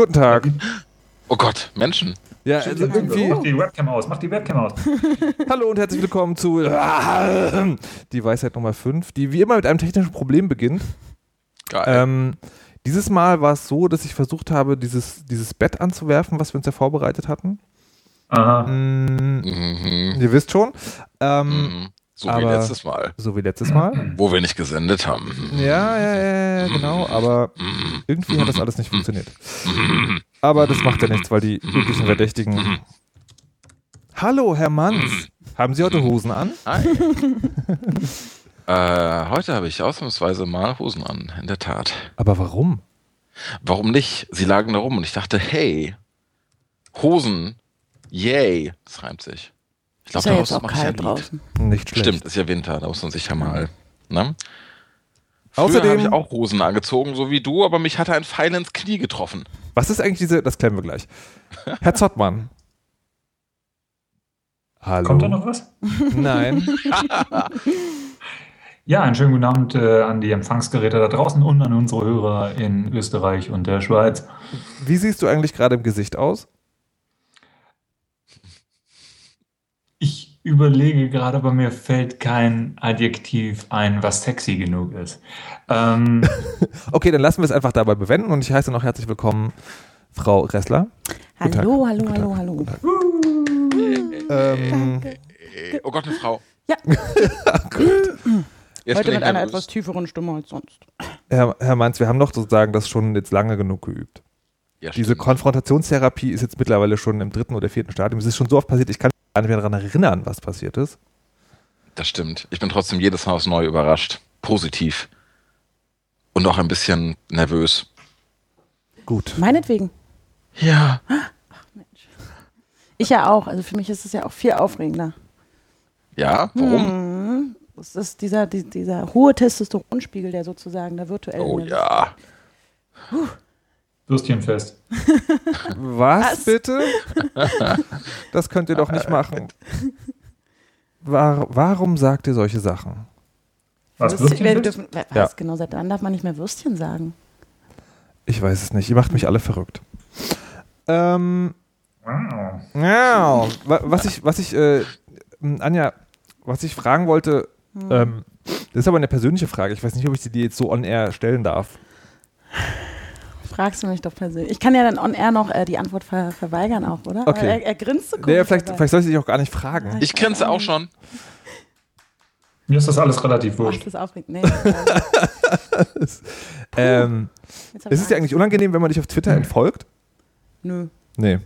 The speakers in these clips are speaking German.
Guten Tag. Oh Gott, Menschen. Ja, also irgendwie. Mach die Webcam aus, mach die Webcam aus. Hallo und herzlich willkommen zu die Weisheit Nummer 5, die wie immer mit einem technischen Problem beginnt. Geil. Ähm, dieses Mal war es so, dass ich versucht habe, dieses, dieses Bett anzuwerfen, was wir uns ja vorbereitet hatten. Aha. Mm, mhm. ihr wisst schon. Ähm, Mhm. So wie aber- letztes Mal, So wie letztes Mal. wo wir nicht gesendet haben. Ja, ja, ja, ja, genau. Aber irgendwie hat das alles nicht funktioniert. Aber das macht ja nichts, weil die üblichen Verdächtigen. Hallo, Herr Manns. Haben Sie heute Hosen an? Hi. äh, heute habe ich ausnahmsweise mal Hosen an, in der Tat. Aber warum? Warum nicht? Sie lagen da rum und ich dachte, hey, Hosen, yay. Das reimt sich. Ich glaube, ja jetzt daraus auch mache ich ein kalt Lied. draußen. Nicht schlecht. Stimmt, ist ja Winter, da muss man sich ja mal. Ne? Außerdem- habe ich auch Hosen angezogen, so wie du, aber mich hatte ein Pfeil ins Knie getroffen. Was ist eigentlich diese, das klären wir gleich. Herr Zottmann. Hallo. Kommt da noch was? Nein. Ja, einen schönen guten Abend äh, an die Empfangsgeräte da draußen und an unsere Hörer in Österreich und der Schweiz. Wie siehst du eigentlich gerade im Gesicht aus? Ich überlege gerade, aber mir fällt kein Adjektiv ein, was sexy genug ist. Ähm, Okay, dann lassen wir es einfach dabei bewenden und ich heiße noch herzlich willkommen Frau Ressler. Tag. Hallo, hallo, hallo, hallo. Ähm, Äh, Oh Gott, eine Frau. Ja. Jetzt Heute mit einer etwas tieferen Stimme als sonst. Herr, Herr Mainz, wir haben doch sozusagen das schon jetzt lange genug geübt. Ja, Diese. Konfrontationstherapie ist jetzt mittlerweile schon im dritten oder vierten Stadium. Es ist schon so oft passiert, ich kann gar nicht mehr daran erinnern, was passiert ist. Das stimmt. Ich bin trotzdem jedes Mal aufs Neue überrascht. Positiv. Und auch ein bisschen nervös. Gut. Meinetwegen. Ja. Ich ja auch. Also für mich ist es ja auch viel aufregender. Ja, warum? Mhm. Das ist dieser, die, dieser hohe Testosteronspiegel, der sozusagen da virtuell Oh der- ja. Würstchenfest. Was, Was? bitte? Das könnt ihr doch nicht machen. War, warum sagt ihr solche Sachen? Was, Würstchen, dürfen, was Ja. genau, seit wann darf man nicht mehr Würstchen sagen? Ich weiß es nicht. Ihr macht mich alle verrückt. Ähm, Wow. ja, wa- was ich, was ich, äh, Anja, was ich fragen wollte, ähm, das ist aber eine persönliche Frage. Ich weiß nicht, ob ich sie dir jetzt so on air stellen darf. Fragst du mich doch persönlich. Ich kann ja dann on air noch äh, die Antwort ver verweigern auch, oder? Okay. Er, er grinst so Nee, komisch vielleicht, dabei. vielleicht soll ich dich auch gar nicht fragen. Ich grinse auch schon. Mir ist das alles relativ Ach, wurscht. das ist aufregend. Nee, äh, Ähm, ist ich es dir eigentlich unangenehm, wenn man dich auf Twitter entfolgt? Nö, Nee.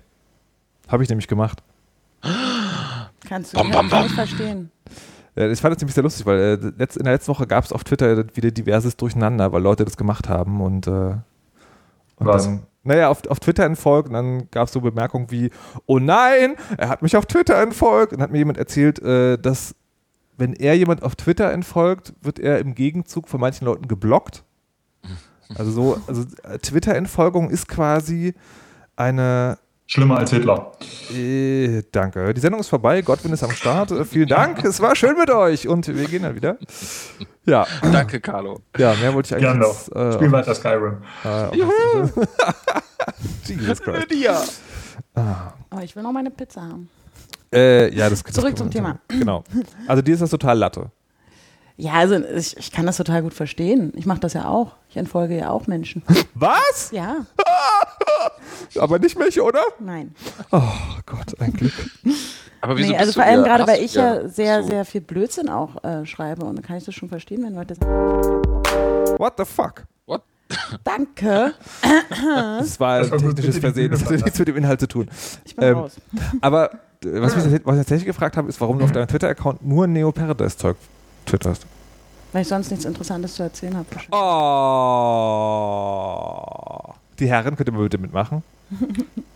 Habe ich nämlich gemacht. kannst du Bam, bam, bam. ich verstehen. Ich fand das nämlich sehr lustig, weil äh, in der letzten Woche gab es auf Twitter wieder diverses Durcheinander, weil Leute das gemacht haben und, äh, und Was? dann, naja, auf, auf Twitter entfolgt und dann gab es so Bemerkungen wie, oh nein, er hat mich auf Twitter entfolgt und hat mir jemand erzählt, äh, dass wenn er jemand auf Twitter entfolgt, wird er im Gegenzug von manchen Leuten geblockt. Also so, also äh, Twitter-Entfolgung ist quasi eine Schlimmer als Hitler. äh, danke. Die Sendung ist vorbei. Godwin ist am Start. Äh, vielen Dank. Es war schön mit euch. Und wir gehen dann wieder. Ja, Danke, Carlo. ja mehr wollte ich eigentlich Gern doch. jetzt, äh, Spiel weiter Skyrim. äh, auf- Jesus Christ. Ja. Aber ich will noch meine Pizza haben. Äh, ja, das, Zurück zum wir- Genau. Also dir ist das total Latte. Ja, also ich, ich kann das total gut verstehen. Ich mache das ja auch. Ich entfolge ja auch Menschen. Was? Ja, Aber nicht mich, oder? nein. Oh Gott, ein Glück. Aber wieso Nee, also vor allem ihr- gerade, weil ich ja sehr, so- sehr viel Blödsinn auch äh, schreibe. Und dann kann ich das schon verstehen, wenn Leute sagen, What the fuck? What? danke, Das war ein technisches Versehen. Das hatte Bühne nichts mit dem Inhalt zu tun. ich bin Ähm, raus. Aber äh, was, mich, was ich tatsächlich gefragt habe, ist, warum du auf deinem Twitter-Account nur Neo Paradise-Zeug twitterst. Weil ich sonst nichts Interessantes zu erzählen habe. Oh. Die Herren, könnt ihr mal bitte mitmachen?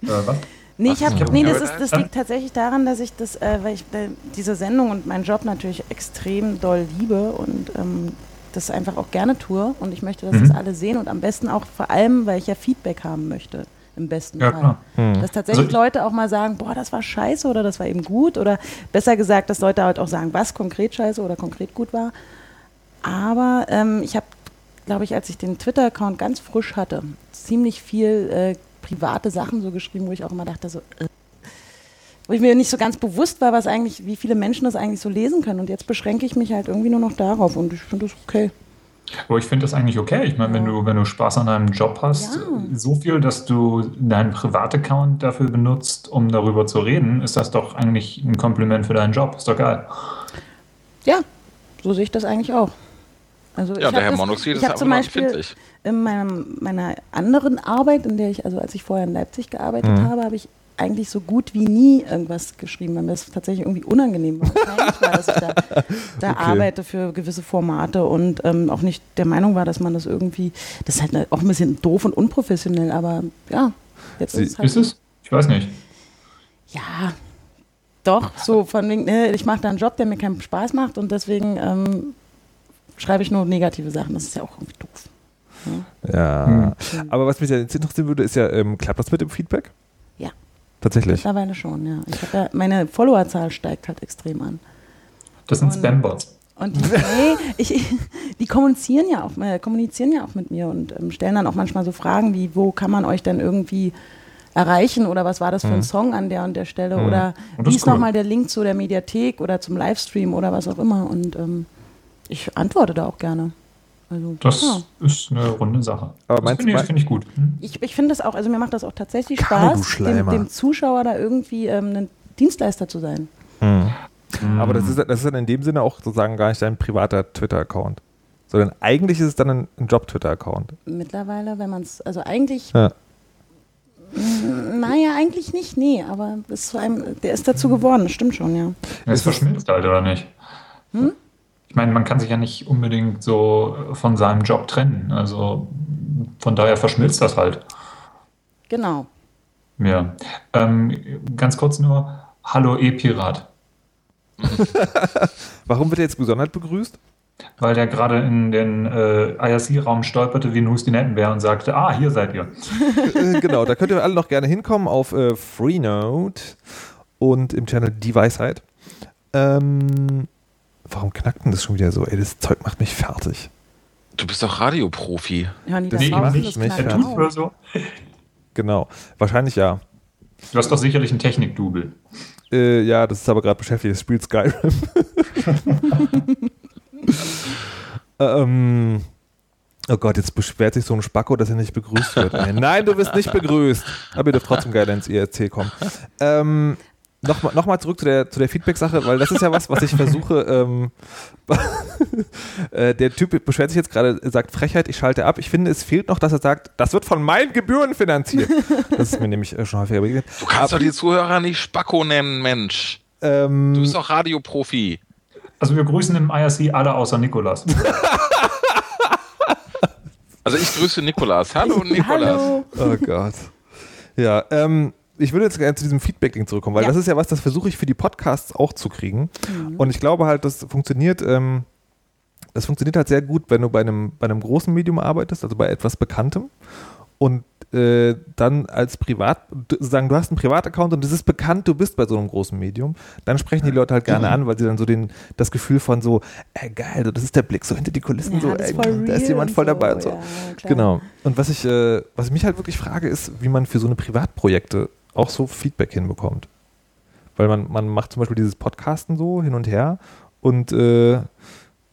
Äh, was? Nee, ich hab, nee das, ist, das liegt tatsächlich daran, dass ich das, äh, weil ich äh, diese Sendung und meinen Job natürlich extrem doll liebe und ähm, das einfach auch gerne tue. Und ich möchte, dass Mhm. das alle sehen und am besten auch vor allem, weil ich ja Feedback haben möchte. Im besten Ja, Fall. klar. Hm. Dass tatsächlich Also Leute auch mal sagen, boah, das war scheiße oder das war eben gut. Oder besser gesagt, dass Leute halt auch sagen, was konkret scheiße oder konkret gut war. Aber ähm, ich habe, glaube ich, als ich den Twitter-Account ganz frisch hatte, ziemlich viel äh, private Sachen so geschrieben, wo ich auch immer dachte, so, äh, wo ich mir nicht so ganz bewusst war, was eigentlich, wie viele Menschen das eigentlich so lesen können. Und jetzt beschränke ich mich halt irgendwie nur noch darauf und ich finde das okay. Aber ich finde das eigentlich okay. Ich meine, wenn du, wenn du Spaß an deinem Job hast, Ja. so viel, dass du deinen Privataccount dafür benutzt, um darüber zu reden, ist das doch eigentlich ein Kompliment für deinen Job. Ist doch geil. Ja, so sehe ich das eigentlich auch. Also ich Ja, der Herr das- Monoxid ist einfach zum Beispiel empfindlich. in meinem, meiner anderen Arbeit, in der ich, also als ich vorher in Leipzig gearbeitet Mhm. habe, habe ich eigentlich so gut wie nie irgendwas geschrieben, weil mir das tatsächlich irgendwie unangenehm war. Dass ich da, da Okay. arbeite für gewisse Formate und ähm, auch nicht der Meinung war, dass man das irgendwie, das ist halt auch ein bisschen doof und unprofessionell, aber ja, jetzt Sie- ist es halt Ist es? Ich weiß nicht. ja, doch, so von wegen, äh, ich mache da einen Job, der mir keinen Spaß macht und deswegen ähm, schreibe ich nur negative Sachen. Das ist ja auch irgendwie doof. Ja. Hm. Aber was mich jetzt interessieren würde, ist ja, ähm, klappt das mit dem Feedback? Tatsächlich. Mittlerweile schon, ja. Ja. Meine Followerzahl steigt halt extrem an. Das sind Spambots. Und die, nee, ich, ich, die kommunizieren ja auch, äh, kommunizieren ja auch mit mir und ähm, stellen dann auch manchmal so Fragen wie, wo kann man euch denn irgendwie erreichen oder was war das für ein Mhm. Song an der und der Stelle Mhm. oder wie ist ist cool. nochmal der Link zu der Mediathek oder zum Livestream oder was auch immer und ähm, ich antworte da auch gerne. Also, Das ja. ist eine runde Sache. Aber das meinst finde du- ich, finde ich gut. Hm? Ich, ich finde das auch, also mir macht das auch tatsächlich Spaß, dem, dem Zuschauer da irgendwie ähm, ein Dienstleister zu sein. Hm. Aber Hm. das ist, das ist dann in dem Sinne auch sozusagen gar nicht dein privater Twitter-Account. Sondern eigentlich ist es dann ein, ein Job-Twitter-Account. Mittlerweile, wenn man es, also eigentlich, Ja. naja, eigentlich nicht, nee, aber ist zu einem, der ist dazu geworden, das stimmt schon, ja. Es verschmilzt halt, oder nicht? Hm? Ich meine, man kann sich ja nicht unbedingt so von seinem Job trennen. Also von daher verschmilzt das halt. Genau. Ja. Ähm, ganz kurz nur, hallo E-Pirat. Warum wird er jetzt gesondert begrüßt? Weil der gerade in den äh, IRC-Raum stolperte wie ein Hustinetenbär und sagte, ah, hier seid ihr. Äh, genau, da könnt ihr alle noch gerne hinkommen auf äh, Freenode und im Channel Die Weisheit. Ähm, warum knackt denn das schon wieder so? Ey, das Zeug macht mich fertig. Du bist doch Radioprofi. Da Nee, das ja. Er tut auch. wohl so. Genau, wahrscheinlich ja. Du hast doch sicherlich einen Technik-Double. Äh, ja, das ist aber gerade beschäftigt, das spielt Skyrim. ähm, oh Gott, jetzt beschwert sich so ein Spacko, dass er nicht begrüßt wird. Nein, du wirst nicht begrüßt. Aber ihr dürft trotzdem geil ins IRC kommen. Ähm, Nochmal noch mal zurück zu der, zu der Feedback-Sache, weil das ist ja was, was ich versuche. Ähm, äh, der Typ beschwert sich jetzt gerade, sagt Frechheit, ich schalte ab. Ich finde, es fehlt noch, dass er sagt, das wird von meinen Gebühren finanziert. Das ist mir nämlich äh, schon häufiger begegnet. Du kannst doch die Zuhörer nicht Spacko nennen, Mensch. Ähm, Du bist doch Radioprofi. Also wir grüßen im IRC alle außer Nikolas. Also ich grüße Nikolas. Hallo Nikolas. Hallo. Oh Gott. Ja, ähm, ich würde jetzt gerne zu diesem Feedback-Ding zurückkommen, weil Ja. das ist ja was, das versuche ich für die Podcasts auch zu kriegen. Mhm. Und ich glaube halt, das funktioniert, ähm, das funktioniert halt sehr gut, wenn du bei einem, bei einem großen Medium arbeitest, also bei etwas Bekanntem. Und äh, dann als Privat, sagen, du hast einen Privataccount und es ist bekannt, du bist bei so einem großen Medium, dann sprechen die Leute halt gerne an, weil sie dann so den, das Gefühl von so, ey, geil, das ist der Blick so hinter die Kulissen, Ja, so, ey, da ist jemand voll so, dabei und so. ja. Genau. Und was ich, äh, was ich mich halt wirklich frage, ist, wie man für so eine Privatprojekte auch so Feedback hinbekommt. Weil man, man macht zum Beispiel dieses Podcasten so hin und her und, äh,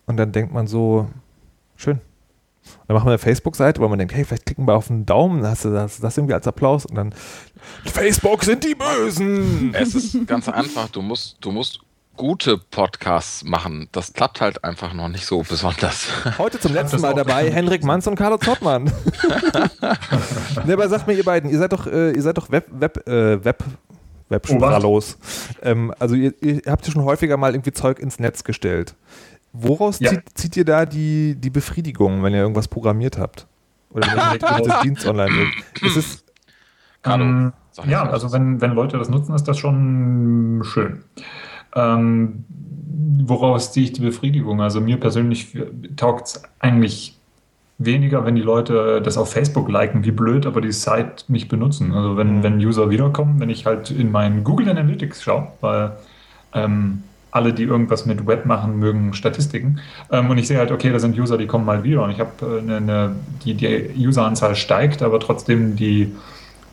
und dann denkt man so, schön. Und dann machen wir eine Facebook-Seite, wo man denkt, hey, vielleicht klicken wir auf einen Daumen, dann hast du das, das irgendwie als Applaus und dann Facebook sind die Bösen. Es ist ganz einfach. Du musst, du musst gute Podcasts machen. Das klappt halt einfach noch nicht so besonders. Heute zum letzten Mal dabei. Henrik Manz und Carlo Zottmann. ne, aber sagt mir ihr beiden, ihr seid doch, äh, ihr seid doch Web, Web, äh, Web, Websprallos. ähm, also ihr, ihr habt ja schon häufiger mal irgendwie Zeug ins Netz gestellt. Woraus Ja. zieht, zieht ihr da die, die Befriedigung, wenn ihr irgendwas programmiert habt? Oder wenn ihr Dienst online ist es, Carlo, Ähm, ja, also wenn, wenn Leute das nutzen, ist das schon schön. Ähm, woraus ziehe ich die Befriedigung? Also mir persönlich taugt es eigentlich weniger, wenn die Leute das auf Facebook liken, wie blöd, aber die Site nicht benutzen. Also wenn, Mhm. wenn User wiederkommen, wenn ich halt in meinen Google Analytics schaue, weil ähm, alle, die irgendwas mit Web machen, mögen Statistiken. Ähm, und ich sehe halt, okay, da sind User, die kommen mal wieder. Und ich habe äh, eine, eine, die, die Useranzahl steigt, aber trotzdem die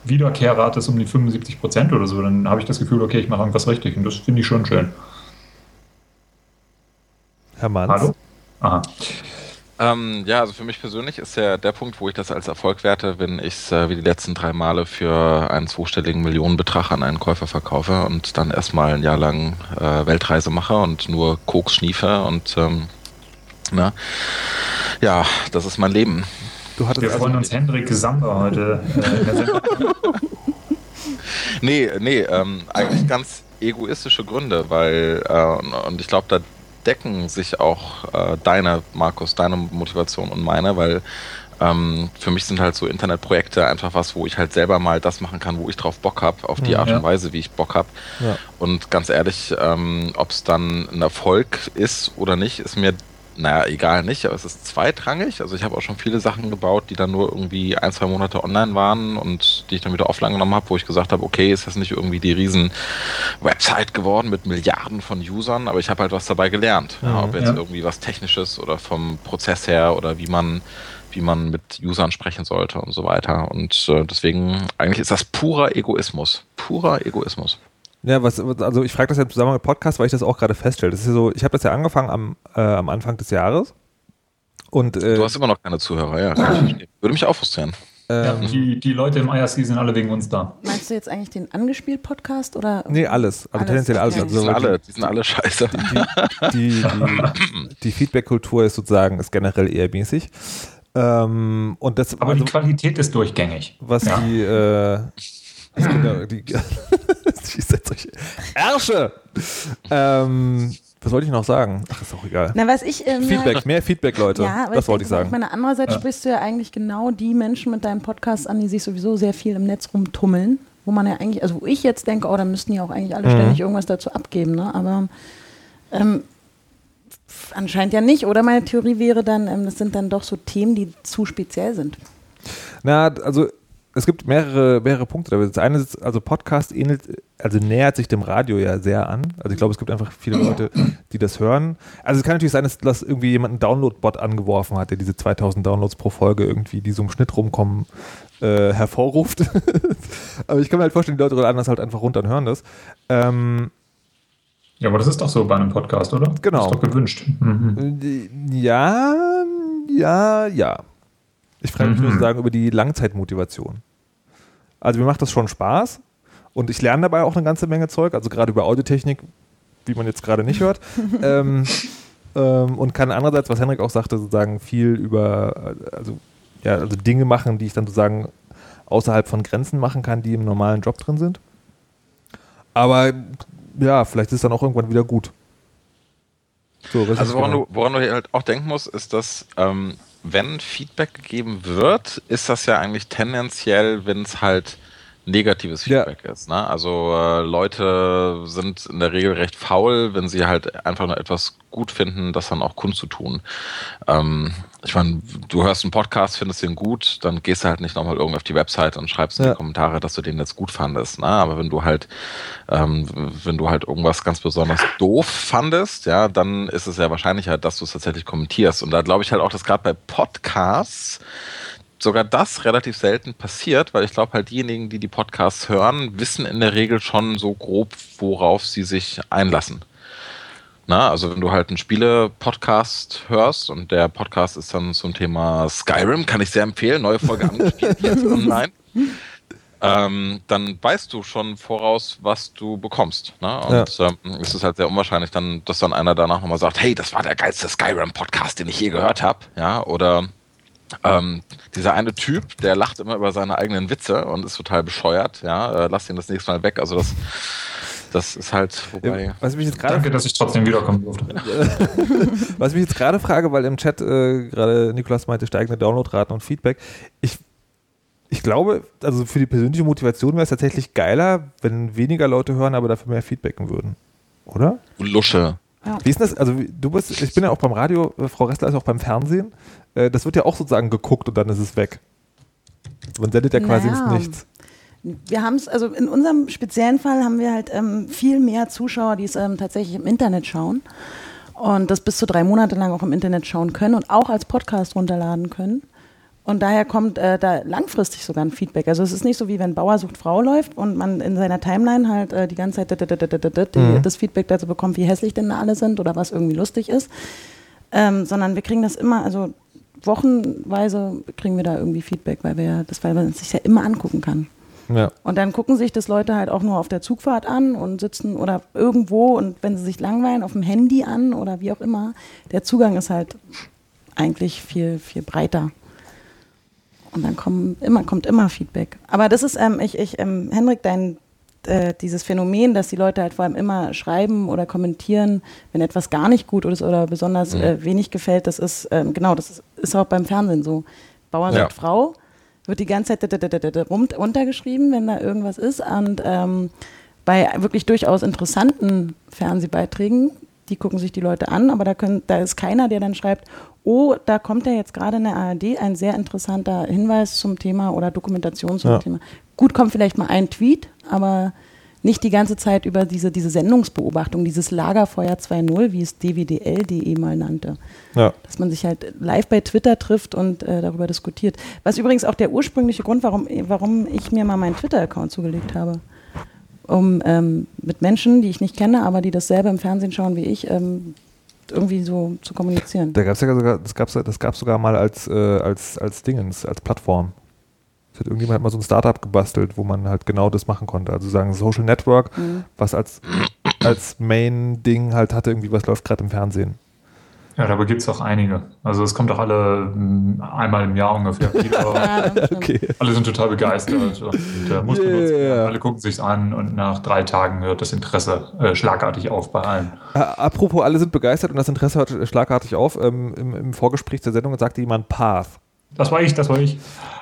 Wiederkehrrate ist um die 75 Prozent oder so, dann habe ich das Gefühl, okay, ich mache irgendwas richtig und das finde ich schon schön. Herr Manns. Hallo? Aha. Ähm, ja, also für mich persönlich ist ja der Punkt, wo ich das als Erfolg werte, wenn ich es äh, wie die letzten drei Male für einen zweistelligen Millionenbetrag an einen Käufer verkaufe und dann erstmal ein Jahr lang äh, Weltreise mache und nur Koks schniefe und ähm, na, ja, das ist mein Leben. Du hattest Wir also, freuen uns Hendrik Samba heute. Äh. Nee, nee, ähm, eigentlich ganz egoistische Gründe, weil, äh, und- und ich glaube, da decken sich auch äh, deine, Markus, deine Motivation und meine, weil ähm, für mich sind halt so Internetprojekte einfach was, wo ich halt selber mal das machen kann, wo ich drauf Bock habe, auf die Mhm, Art ja. und Weise, wie ich Bock habe. ja. Und ganz ehrlich, ähm, ob es dann ein Erfolg ist oder nicht, ist mir, naja, egal nicht, aber es ist zweitrangig. Also ich habe auch schon viele Sachen gebaut, die dann nur irgendwie ein, zwei Monate online waren und die ich dann wieder offline genommen habe, wo ich gesagt habe, okay, ist das nicht irgendwie die riesen Website geworden mit Milliarden von Usern, aber ich habe halt was dabei gelernt. Ja, Mhm, ob jetzt ja. irgendwie was Technisches oder vom Prozess her oder wie man wie man mit Usern sprechen sollte und so weiter. Und äh, deswegen, eigentlich ist das purer Egoismus. Purer Egoismus. Ja, was, also ich frage das ja im Zusammenhang mit Podcast, weil ich das auch gerade feststelle. Das ist ja so, ich habe das ja angefangen am, äh, am Anfang des Jahres. Und äh, Du hast immer noch keine Zuhörer, ja. Würde mich auch frustrieren. Ja, ähm, die, die Leute im IRC sind alle wegen uns da. Meinst du jetzt eigentlich den Angespielt-Podcast oder? nee, alles. Also tendenziell alles. Die Also sind alle, die sind alle scheiße. die, die, die Feedback-Kultur ist sozusagen ist generell eher mäßig. Ähm, und das, Aber also, die Qualität ist durchgängig. was Ja. die, äh, was genau, die, die setzt euch Ärsche! Ähm, was wollte ich noch sagen? Ach, ist auch egal. Na, was ich. Ähm, Feedback, mehr Feedback, Leute. Ja, aber das wollte ich sagen. Ich meine, andererseits Ja. sprichst du ja eigentlich genau die Menschen mit deinem Podcast an, die sich sowieso sehr viel im Netz rumtummeln, wo man ja eigentlich, also wo ich jetzt denke, oh, da müssten ja auch eigentlich alle Mhm. ständig irgendwas dazu abgeben, ne? Aber ähm, anscheinend ja nicht. Oder meine Theorie wäre dann, ähm, das sind dann doch so Themen, die zu speziell sind. Na, also es gibt mehrere, mehrere Punkte. dabei. Das eine ist, also Podcast ähnelt, also nähert sich dem Radio ja sehr an. Also ich glaube, es gibt einfach viele Leute, die das hören. Also es kann natürlich sein, dass, dass irgendwie jemand einen Download-Bot angeworfen hat, der diese 2000 Downloads pro Folge irgendwie, die so im Schnitt rumkommen, äh, hervorruft. Aber ich kann mir halt vorstellen, die Leute laden das halt einfach runter und hören das. Ähm, Ja, aber das ist doch so bei einem Podcast, oder? Genau. Das ist doch gewünscht. Mhm. ja, ja, ja. Ich frage mich nur Mhm. sozusagen über die Langzeitmotivation. Also mir macht das schon Spaß und ich lerne dabei auch eine ganze Menge Zeug, also gerade über Audiotechnik, wie man jetzt gerade nicht hört. ähm, ähm, und kann andererseits, was Henrik auch sagte, sozusagen viel über, also, ja, also Dinge machen, die ich dann sozusagen außerhalb von Grenzen machen kann, die im normalen Job drin sind. Aber ja, vielleicht ist es dann auch irgendwann wieder gut. So, Also woran genau? du, woran du halt auch denken musst, ist, dass ähm, wenn Feedback gegeben wird, ist das ja eigentlich tendenziell, wenn es halt negatives Ja. Feedback ist. Ne? Also äh, Leute sind in der Regel recht faul, wenn sie halt einfach nur etwas gut finden, das dann auch kundzutun. Ähm, ich meine, du hörst einen Podcast, findest den gut, dann gehst du halt nicht nochmal irgendwie auf die Website und schreibst in Ja. die Kommentare, dass du den jetzt gut fandest. Ne? Aber wenn du halt, ähm, wenn du halt irgendwas ganz besonders doof fandest, ja, dann ist es ja wahrscheinlicher, dass du es tatsächlich kommentierst. Und da glaube ich halt auch, dass gerade bei Podcasts sogar das relativ selten passiert, weil ich glaube halt diejenigen, die die Podcasts hören, wissen in der Regel schon so grob, worauf sie sich einlassen. Na, also wenn du halt einen Spiele-Podcast hörst und der Podcast ist dann zum Thema Skyrim, kann ich sehr empfehlen, neue Folge angespielt jetzt online, ähm, dann weißt du schon voraus, was du bekommst. Ne? Und ähm, es ist halt sehr unwahrscheinlich, dann, dass dann einer danach nochmal sagt, hey, das war der geilste Skyrim-Podcast, den ich je gehört habe. Ja, oder ähm, dieser eine Typ, der lacht immer über seine eigenen Witze und ist total bescheuert. Ja, äh, lass ihn das nächste Mal weg. Also das, das ist halt wobei. Was mich jetzt gerade Danke, dass ich trotzdem wiederkommen durfte. Was ich mich jetzt gerade frage, weil im Chat äh, gerade Nikolas meinte, steigende Downloadraten und Feedback. Ich, ich glaube, also für die persönliche Motivation wäre es tatsächlich geiler, wenn weniger Leute hören, aber dafür mehr feedbacken würden. Oder? Lusche. Wie ist das? Also du bist, ich bin ja auch beim Radio, äh, Frau Ressler ist auch beim Fernsehen. Äh, das wird ja auch sozusagen geguckt und dann ist es weg. Man sendet ja quasi Naja. ins Nichts. Wir haben es, also in unserem speziellen Fall haben wir halt ähm, viel mehr Zuschauer, die es ähm, tatsächlich im Internet schauen und das bis zu drei Monate lang auch im Internet schauen können und auch als Podcast runterladen können. Und daher kommt äh, da langfristig sogar ein Feedback. Also es ist nicht so wie wenn Bauer sucht Frau läuft und man in seiner Timeline halt äh, die ganze Zeit dit, Mhm. das Feedback dazu bekommt, wie hässlich denn da alle sind oder was irgendwie lustig ist. Ähm, sondern wir kriegen das immer, also wochenweise kriegen wir da irgendwie Feedback, weil wir das, weil man es sich ja immer angucken kann. Ja. Und dann gucken sich das Leute halt auch nur auf der Zugfahrt an und sitzen oder irgendwo und wenn sie sich langweilen, auf dem Handy an oder wie auch immer. Der Zugang ist halt eigentlich viel, viel breiter. Und dann kommen immer, kommt immer Feedback. Aber das ist, ähm, ich, ich, ähm, Henrik, dein, äh, dieses Phänomen, dass die Leute halt vor allem immer schreiben oder kommentieren, wenn etwas gar nicht gut ist oder besonders äh, wenig gefällt, das ist, ähm, genau, das ist, ist auch beim Fernsehen so. Bauer Ja. sagt Frau, wird die ganze Zeit runtergeschrieben, wenn da irgendwas ist. Und ähm, bei wirklich durchaus interessanten Fernsehbeiträgen, die gucken sich die Leute an, aber da, können, da ist keiner, der dann schreibt, oh, da kommt ja jetzt gerade in der ARD ein sehr interessanter Hinweis zum Thema oder Dokumentation zum Ja. Thema. Gut, kommt vielleicht mal ein Tweet, aber nicht die ganze Zeit über diese, diese Sendungsbeobachtung, dieses Lagerfeuer 2.0, wie es dwdl.de mal nannte Ja. dass man sich halt live bei Twitter trifft und äh, darüber diskutiert. Was übrigens auch der ursprüngliche Grund, warum, warum ich mir mal meinen Twitter-Account zugelegt habe. Um ähm, mit Menschen, die ich nicht kenne, aber die dasselbe im Fernsehen schauen wie ich, ähm, irgendwie so zu kommunizieren. Da gab's ja sogar, das gab's, das gab's sogar mal als, äh, als, als Dingens, als Plattform. Es hat irgendjemand mal so ein Startup gebastelt, wo man halt genau das machen konnte. Also sagen Social Network, Mhm. was als, als Main-Ding halt hatte, irgendwie was läuft gerade im Fernsehen. Ja, dabei gibt es auch einige. Also es kommt doch alle mm, einmal im Jahr ungefähr wieder. Okay. Alle sind total begeistert und äh, muss Yeah. benutzt. Alle gucken sich's an und nach drei Tagen hört das Interesse äh, schlagartig auf bei allen. Äh, apropos, alle sind begeistert und das Interesse hört schlagartig auf. Ähm, im, Im Vorgespräch der Sendung sagte jemand Path. Das war ich, das war ich.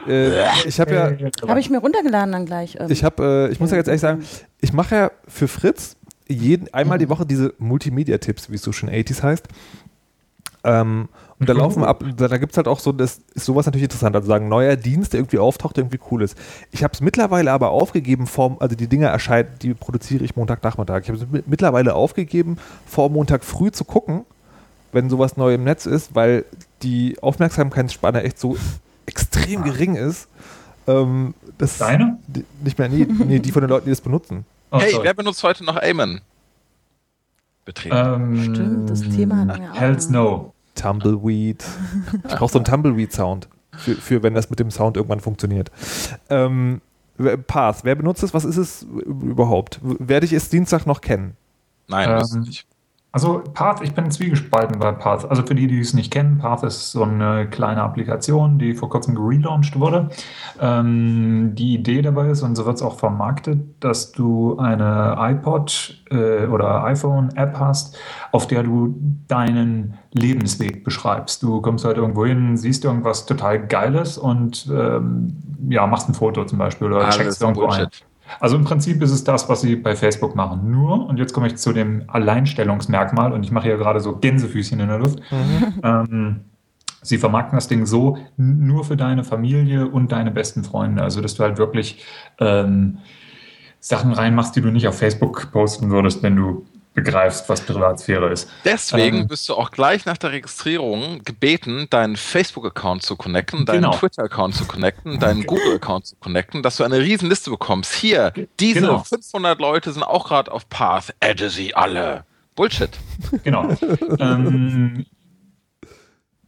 Äh, ich habe ja, Habe ich mir runtergeladen dann gleich. Ähm, ich habe, äh, ich muss ja jetzt ehrlich sagen, ich mache ja für Fritz jeden, einmal die Woche diese Multimedia-Tipps, wie es so schön 80s heißt. Ähm, und da laufen ab, da, da gibt es halt auch so, das ist sowas natürlich interessant, also sagen, neuer Dienst, der irgendwie auftaucht, der irgendwie cool ist. Ich habe es mittlerweile aber aufgegeben, vor, also die Dinge erscheinen, die produziere ich Montagnachmittag. Ich habe es mi- mittlerweile aufgegeben, vor Montag früh zu gucken, wenn sowas neu im Netz ist, weil die Aufmerksamkeitsspanne echt so extrem gering ist. Ähm, das Deine? die, nicht mehr, nee, nee, die von den Leuten, die das benutzen. Oh, Hey, sorry. wer benutzt heute noch Amen? Betreten. ähm, Stimmt, das Thema hatten wir auch. Hells No. Tumbleweed. Ich brauche so einen Tumbleweed-Sound, für, für wenn das mit dem Sound irgendwann funktioniert. Ähm, wer- Path, wer benutzt es? Was ist es überhaupt? Werde ich es Dienstag noch kennen? Nein, ähm, das nicht. Also Path, ich bin zwiegespalten bei Path. Also für die, die es nicht kennen, Path ist so eine kleine Applikation, die vor kurzem gelauncht wurde. Ähm, die Idee dabei ist, und so wird es auch vermarktet, dass du eine iPod äh, oder iPhone-App hast, auf der du deinen Lebensweg beschreibst. Du kommst halt irgendwo hin, siehst irgendwas total Geiles und ähm, ja, machst ein Foto zum Beispiel oder Alles checkst irgendwo ein. Also im Prinzip ist es das, was sie bei Facebook machen. Nur, und jetzt komme ich zu dem Alleinstellungsmerkmal, und ich mache hier gerade so Gänsefüßchen in der Luft. Ähm, sie vermarkten das Ding so nur für deine Familie und deine besten Freunde. Also, dass du halt wirklich ähm, Sachen reinmachst, die du nicht auf Facebook posten würdest, wenn du begreifst, was Privatsphäre ist. Deswegen Ähm, bist du auch gleich nach der Registrierung gebeten, deinen Facebook-Account zu connecten, deinen Genau. Twitter-Account zu connecten, deinen Google-Account zu connecten, dass du eine riesen Liste bekommst. Hier, diese Genau. 500 Leute sind auch gerade auf Path. Adde sie alle. Bullshit. Genau. ähm,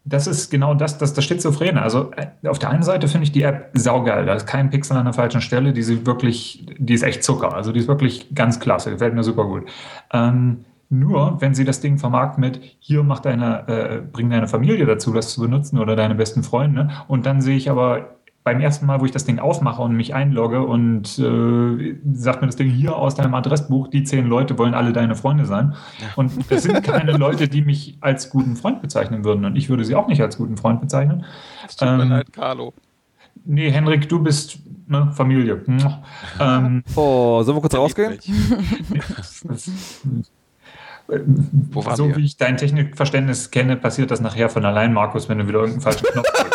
das ist genau das, das, das Schizophrene. Also äh, auf der einen Seite finde ich die App saugeil. Da ist kein Pixel an der falschen Stelle. Die, sie wirklich, die ist echt Zucker. Also die ist wirklich ganz klasse. Gefällt mir super gut. Ähm, nur, wenn sie das Ding vermarkten mit, hier mach deine, äh, bring deine Familie dazu, das zu benutzen oder deine besten Freunde. Und dann sehe ich aber beim ersten Mal, wo ich das Ding aufmache und mich einlogge und äh, sagt mir das Ding hier aus deinem Adressbuch, die zehn Leute wollen alle deine Freunde sein. Und das sind keine Leute, die mich als guten Freund bezeichnen würden. Und ich würde sie auch nicht als guten Freund bezeichnen. Es tut mir Ähm, leid, Carlo. Nee, Henrik, du bist ne, Familie. ähm, Oh, sollen wir kurz rausgehen? Wo waren so wir? wie ich dein Technikverständnis kenne, passiert das nachher von allein, Markus, wenn du wieder irgendeinen falschen Knopf drückst.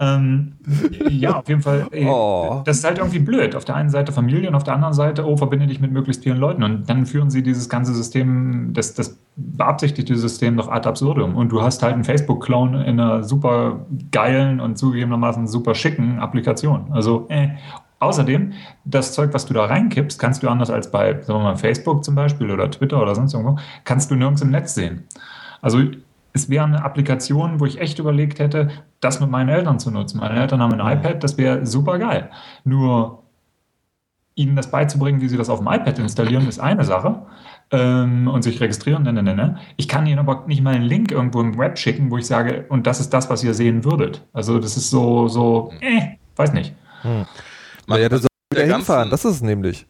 Ähm, ja, auf jeden Fall. Äh, Oh. Das ist halt irgendwie blöd. Auf der einen Seite Familie und auf der anderen Seite, oh, verbinde dich mit möglichst vielen Leuten. Und dann führen sie dieses ganze System, das, das beabsichtigte System noch ad absurdum. Und du hast halt einen Facebook-Clone in einer super geilen und zugegebenermaßen super schicken Applikation. Also, äh. Außerdem, das Zeug, was du da reinkippst, kannst du anders als bei, sagen wir mal, Facebook zum Beispiel oder Twitter oder sonst irgendwo, kannst du nirgends im Netz sehen. Also es wäre eine Applikation, wo ich echt überlegt hätte, das mit meinen Eltern zu nutzen. Meine Eltern haben ein iPad, das wäre super geil. Nur ihnen das beizubringen, wie sie das auf dem iPad installieren, ist eine Sache. Ähm, und sich registrieren, ne, ne, ne, ne. Ich kann ihnen aber nicht mal einen Link irgendwo im Web schicken, wo ich sage, und das ist das, was ihr sehen würdet. Also das ist so, so, äh, weiß nicht. Naja, du sollst wieder der hinfahren, ganzen- das ist es nämlich.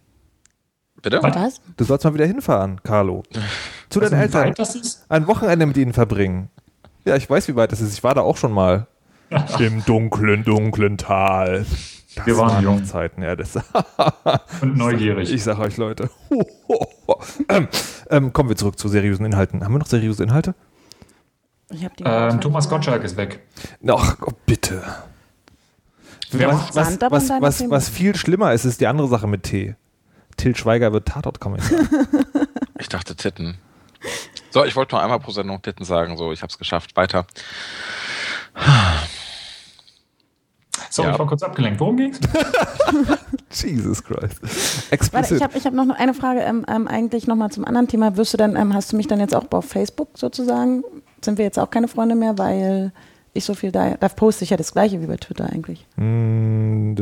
Bitte? Was? Du sollst mal wieder hinfahren, Carlo. Zu Also, deinen wie Eltern. weit das ist? Ein Wochenende mit ihnen verbringen. Ja, ich weiß, wie weit das ist. Ich war da auch schon mal. Im dunklen, dunklen Tal. Das Wir waren jung. noch Zeiten, ja. Das Und neugierig. ich sag euch, Leute. ähm, ähm, kommen wir zurück zu seriösen Inhalten. Haben wir noch seriöse Inhalte? Ich hab die Ähm, Thomas Gottschalk ist weg. Ach, oh, bitte. Wer Was, was, was, was, viel schlimmer ist, ist die andere Sache mit T. Till Schweiger wird Tatort-Kommissar. Ich dachte Titten. So, ich wollte nur einmal pro Sendung Titten sagen. So, ich habe es geschafft. Weiter. So, Ja. ich war kurz abgelenkt. Worum ging's? Jesus Christ. Warte, ich habe ich hab noch eine Frage, ähm, ähm, eigentlich nochmal zum anderen Thema. Wirst du dann, ähm, hast du mich dann jetzt auch auf Facebook sozusagen? Sind wir jetzt auch keine Freunde mehr, weil ich so viel da, da poste ich ja das gleiche wie bei Twitter eigentlich. Mm,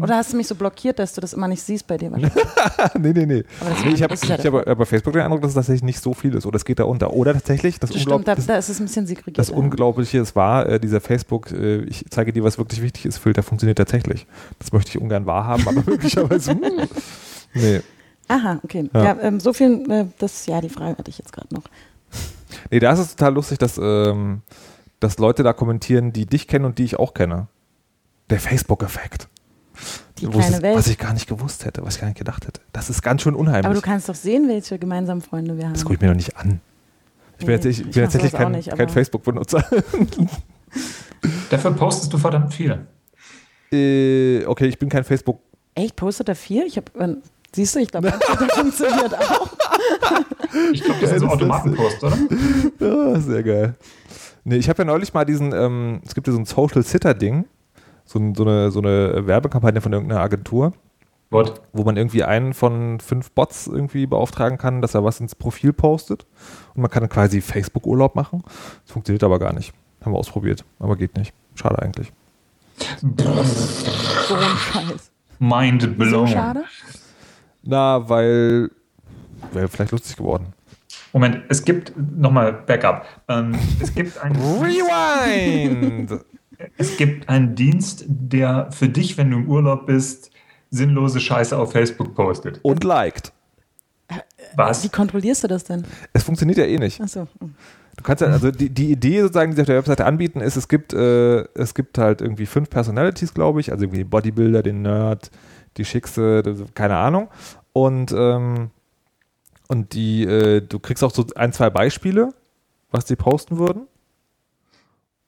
Oder hast du mich so blockiert, dass du das immer nicht siehst bei dir? nee, nee, nee. Aber das nee ich habe ja hab bei Facebook den Eindruck, dass es tatsächlich nicht so viel ist. Oder es geht da unter. Oder tatsächlich, das, Stimmt, Unglaub, da, das, da ist es ein bisschen segregiert. das Unglaubliche, es war, äh, dieser Facebook, äh, ich zeige dir, was wirklich wichtig ist, Filter funktioniert tatsächlich. Das möchte ich ungern wahrhaben, aber möglicherweise. hm. nee. Aha, okay. Ja. Ja, ähm, so viel, äh, das, ja, die Frage hatte ich jetzt gerade noch. nee, da ist es total lustig, dass, ähm, dass Leute da kommentieren, die dich kennen und die ich auch kenne. Der Facebook-Effekt. Ist-. Was ich gar nicht gewusst hätte, was ich gar nicht gedacht hätte. Das ist ganz schön unheimlich. Aber du kannst doch sehen, welche gemeinsamen Freunde wir haben. das gucke ich mir noch nicht an. Ich bin, Nee, jetzt, ich ich bin tatsächlich kein, nicht, kein Facebook-Benutzer. Dafür postest du verdammt viel. äh, okay, ich bin kein Facebook. Echt, postet er viel? Ich habe, äh, siehst du, ich glaube, das funktioniert auch. Ich glaube, das sind so ist Automatenpost, oder? Ja, sehr geil. Nee, ich habe ja neulich mal diesen, ähm, es gibt ja so ein Social Sitter-Ding, so, ein- so, eine, so eine Werbekampagne von irgendeiner Agentur, What? wo man irgendwie einen von fünf Bots irgendwie beauftragen kann, dass er was ins Profil postet. Und man kann dann quasi Facebook-Urlaub machen. Das funktioniert aber gar nicht. Haben wir ausprobiert, aber geht nicht. Schade eigentlich. So ein Scheiß. Mind So blown. schade. Na, weil wäre vielleicht lustig geworden. Moment, es gibt nochmal Backup. Ähm, es gibt einen Rewind! Es gibt einen Dienst, der für dich, wenn du im Urlaub bist, sinnlose Scheiße auf Facebook postet. Und liked. Was? Wie kontrollierst du das denn? Es funktioniert ja eh nicht. Achso. Du kannst ja, also die, die Idee sozusagen, die sie auf der Webseite anbieten, ist, es gibt, äh, es gibt halt irgendwie fünf Personalities, glaube ich, also irgendwie den Bodybuilder, den Nerd, die Schickse, das- keine Ahnung. Und, ähm, und die, äh, du kriegst auch so ein, zwei Beispiele, was die posten würden.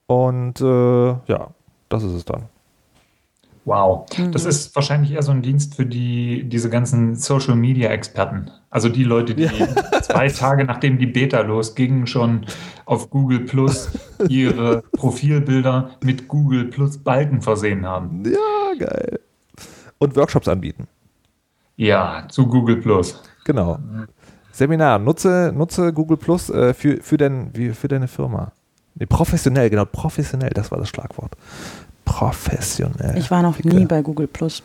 Und äh, ja, das ist es dann. Wow. Das ist wahrscheinlich eher so ein Dienst für die, diese ganzen Social Media Experten. Also die Leute, die zwei Tage nachdem die Beta losging, schon auf Google Plus ihre Profilbilder mit Google Plus Balken versehen haben. Ja, geil. Und Workshops anbieten. Ja, zu Google Plus. Genau. Seminar, nutze, nutze Google Plus äh, für, für, dein, wie, für deine Firma. Nee, professionell, genau, professionell, das war das Schlagwort. Professionell. Ich war noch Dicke. nie bei Google Plus.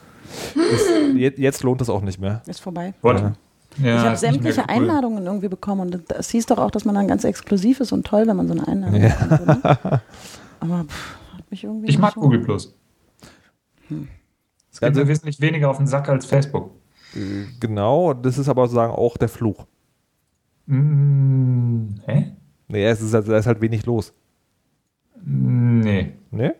Ist, jetzt, lohnt es auch nicht mehr. Ist vorbei. What? Ja. Ja, ich habe sämtliche cool. Einladungen irgendwie bekommen und das hieß doch auch, dass man dann ganz exklusiv ist und toll, wenn man so eine Einladung Ja. bekommt. Oder? Aber pff, hat mich irgendwie Ich mag so- Google Plus. Es geht Also- mir wesentlich weniger auf den Sack als Facebook. Genau, das ist aber sozusagen auch der Fluch. Mm, hä? Naja, es ist halt, da ist halt wenig los. Nee. Ne?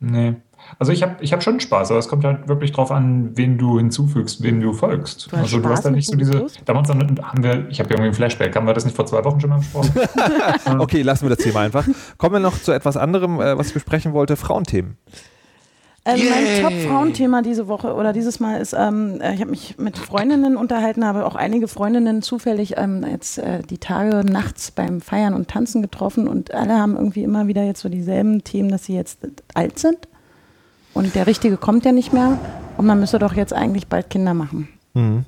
Nee. Also ich habe ich hab schon Spaß, aber es kommt halt wirklich drauf an, wen du hinzufügst, wem du folgst. Du hast also du Spaß hast da mit nicht so diese. Damals haben wir, ich habe ja irgendwie ein Flashback, haben wir das nicht vor zwei Wochen schon mal besprochen? Okay, lassen wir das Thema einfach. Kommen wir noch zu etwas anderem, äh, was ich besprechen wollte, Frauenthemen. Ähm, mein Top-Frauenthema diese Woche oder dieses Mal ist, ähm, äh, ich habe mich mit Freundinnen unterhalten, habe auch einige Freundinnen zufällig ähm, jetzt äh, die Tage nachts beim Feiern und Tanzen getroffen und alle haben irgendwie immer wieder jetzt so dieselben Themen, dass sie jetzt alt sind und der Richtige kommt ja nicht mehr und man müsste doch jetzt eigentlich bald Kinder machen. Mhm.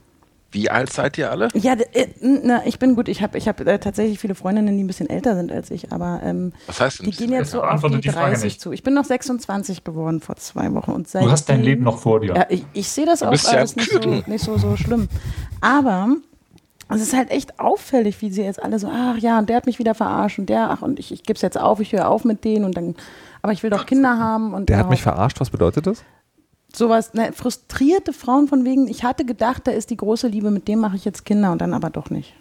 Wie alt seid ihr alle? Ja, äh, na, ich bin gut. Ich habe ich hab, äh, tatsächlich viele Freundinnen, die ein bisschen älter sind als ich, aber ähm, Was heißt denn die gehen jetzt so auf die die Frage 30 nicht. zu. Ich bin noch 26 geworden vor zwei Wochen und Du hast dein Leben noch vor dir. Ja, ich, ich sehe das auch ja alles ein nicht, so, nicht so, so schlimm. Aber es ist halt echt auffällig, wie sie jetzt alle so, ach ja, und der hat mich wieder verarscht und der, ach, und ich, ich gebe es jetzt auf, ich höre auf mit denen und dann, aber ich will doch Kinder haben und Der hat mich verarscht, was bedeutet das? Sowas, ne, frustrierte Frauen von wegen, ich hatte gedacht, da ist die große Liebe, mit dem mache ich jetzt Kinder und dann aber doch nicht.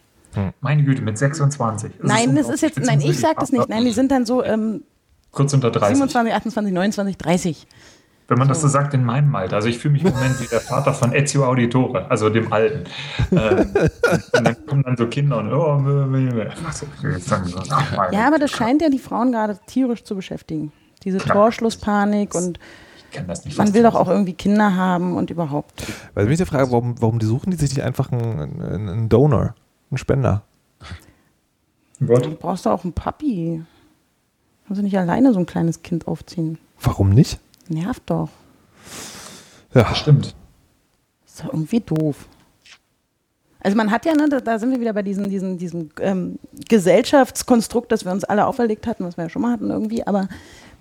Meine Güte, mit 26. Das nein, das unglaublich. ist jetzt, nein, so ich sage das nicht. Nein, die sind dann so ähm, kurz unter 30. 27, 28, 29, 30. Wenn man das so sagt in meinem Alter. Also ich fühle mich im Moment wie der Vater von Ezio Auditore, also dem Alten. ähm, und dann kommen dann so Kinder und oh, meh, meh, meh. Ja, aber das scheint ja die Frauen gerade tierisch zu beschäftigen. Diese. Torschlusspanik und Kenn das nicht. man will doch auch irgendwie Kinder haben und überhaupt. Weil mich die Frage, warum, warum die suchen die sich nicht einfach einen, einen, einen Donor, einen Spender? Du Gott. brauchst doch auch einen Papi. Kannst du nicht alleine so ein kleines Kind aufziehen? Warum nicht? Nervt doch. Ja, Stimmt. Ist doch irgendwie doof. Also man hat ja, ne, da, da sind wir wieder bei diesem, diesem, diesem ähm, Gesellschaftskonstrukt, das wir uns alle auferlegt hatten, was wir ja schon mal hatten irgendwie, aber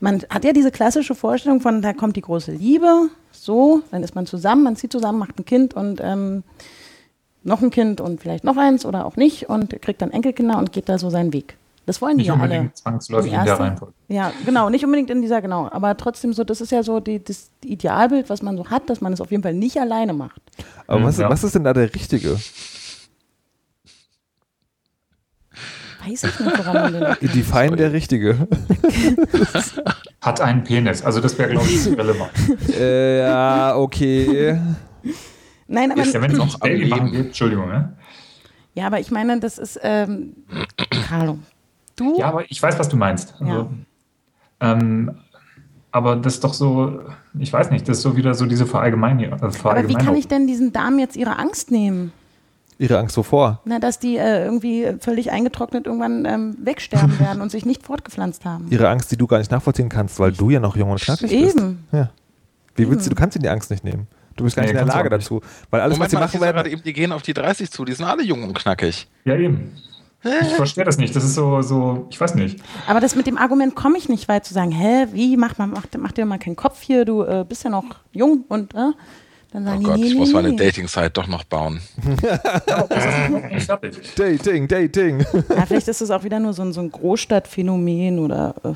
man hat ja diese klassische Vorstellung von, da kommt die große Liebe, so, dann ist man zusammen, man zieht zusammen, macht ein Kind und ähm, noch ein Kind und vielleicht noch eins oder auch nicht und kriegt dann Enkelkinder und geht da so seinen Weg. Das wollen die Nicht ja alle. unbedingt zwangsläufig Die in der Reihenfolge. Ja, genau, nicht unbedingt in dieser, genau. Aber trotzdem so, das ist ja so die, das Idealbild, was man so hat, dass man es auf jeden Fall nicht alleine macht. aber Mhm, was, ja. was ist denn da der Richtige? Weiß ich nicht, woran man den. Define der Richtige. Hat einen Penis. Also das wäre, glaube ich, relevant. äh, ja, okay. Nein, aber, Ja, wenn es noch Baby machen geht, Entschuldigung, ne? ja, aber ich meine, das ist, ähm, Carlo, du? Ja, aber ich weiß, was du meinst. Also, ähm, aber das ist doch so, ich weiß nicht, das ist so wieder so diese Verallgemein äh, aber wie kann Verallgemeinerung. ich denn diesen Damen jetzt ihre Angst nehmen? Ihre Angst wovor? Na, dass die äh, irgendwie völlig eingetrocknet irgendwann ähm, wegsterben werden und sich nicht fortgepflanzt haben. Ihre Angst, die du gar nicht nachvollziehen kannst, weil du ja noch jung und knackig bist. Eben. Ja. Wie willst du, du kannst ihnen die Angst nicht nehmen. Du bist gar Nee, nicht in der Lage dazu. Weil alles, Moment was sie machen werden, gerade eben, die gehen auf die 30 zu, die sind alle jung und knackig. Ja, eben. Ich verstehe das nicht. Das ist so, so, ich weiß nicht. Aber das mit dem Argument komme ich nicht weit zu sagen, hä, wie, mach, mal, mach, mach dir mal keinen Kopf hier, du äh, bist ja noch jung und äh, dann sagen Oh die, Gott, nee, ich nee, muss meine nee. Dating-Site doch noch bauen. Dating, Dating. Ja, vielleicht ist es auch wieder nur so ein, so ein Großstadtphänomen oder äh,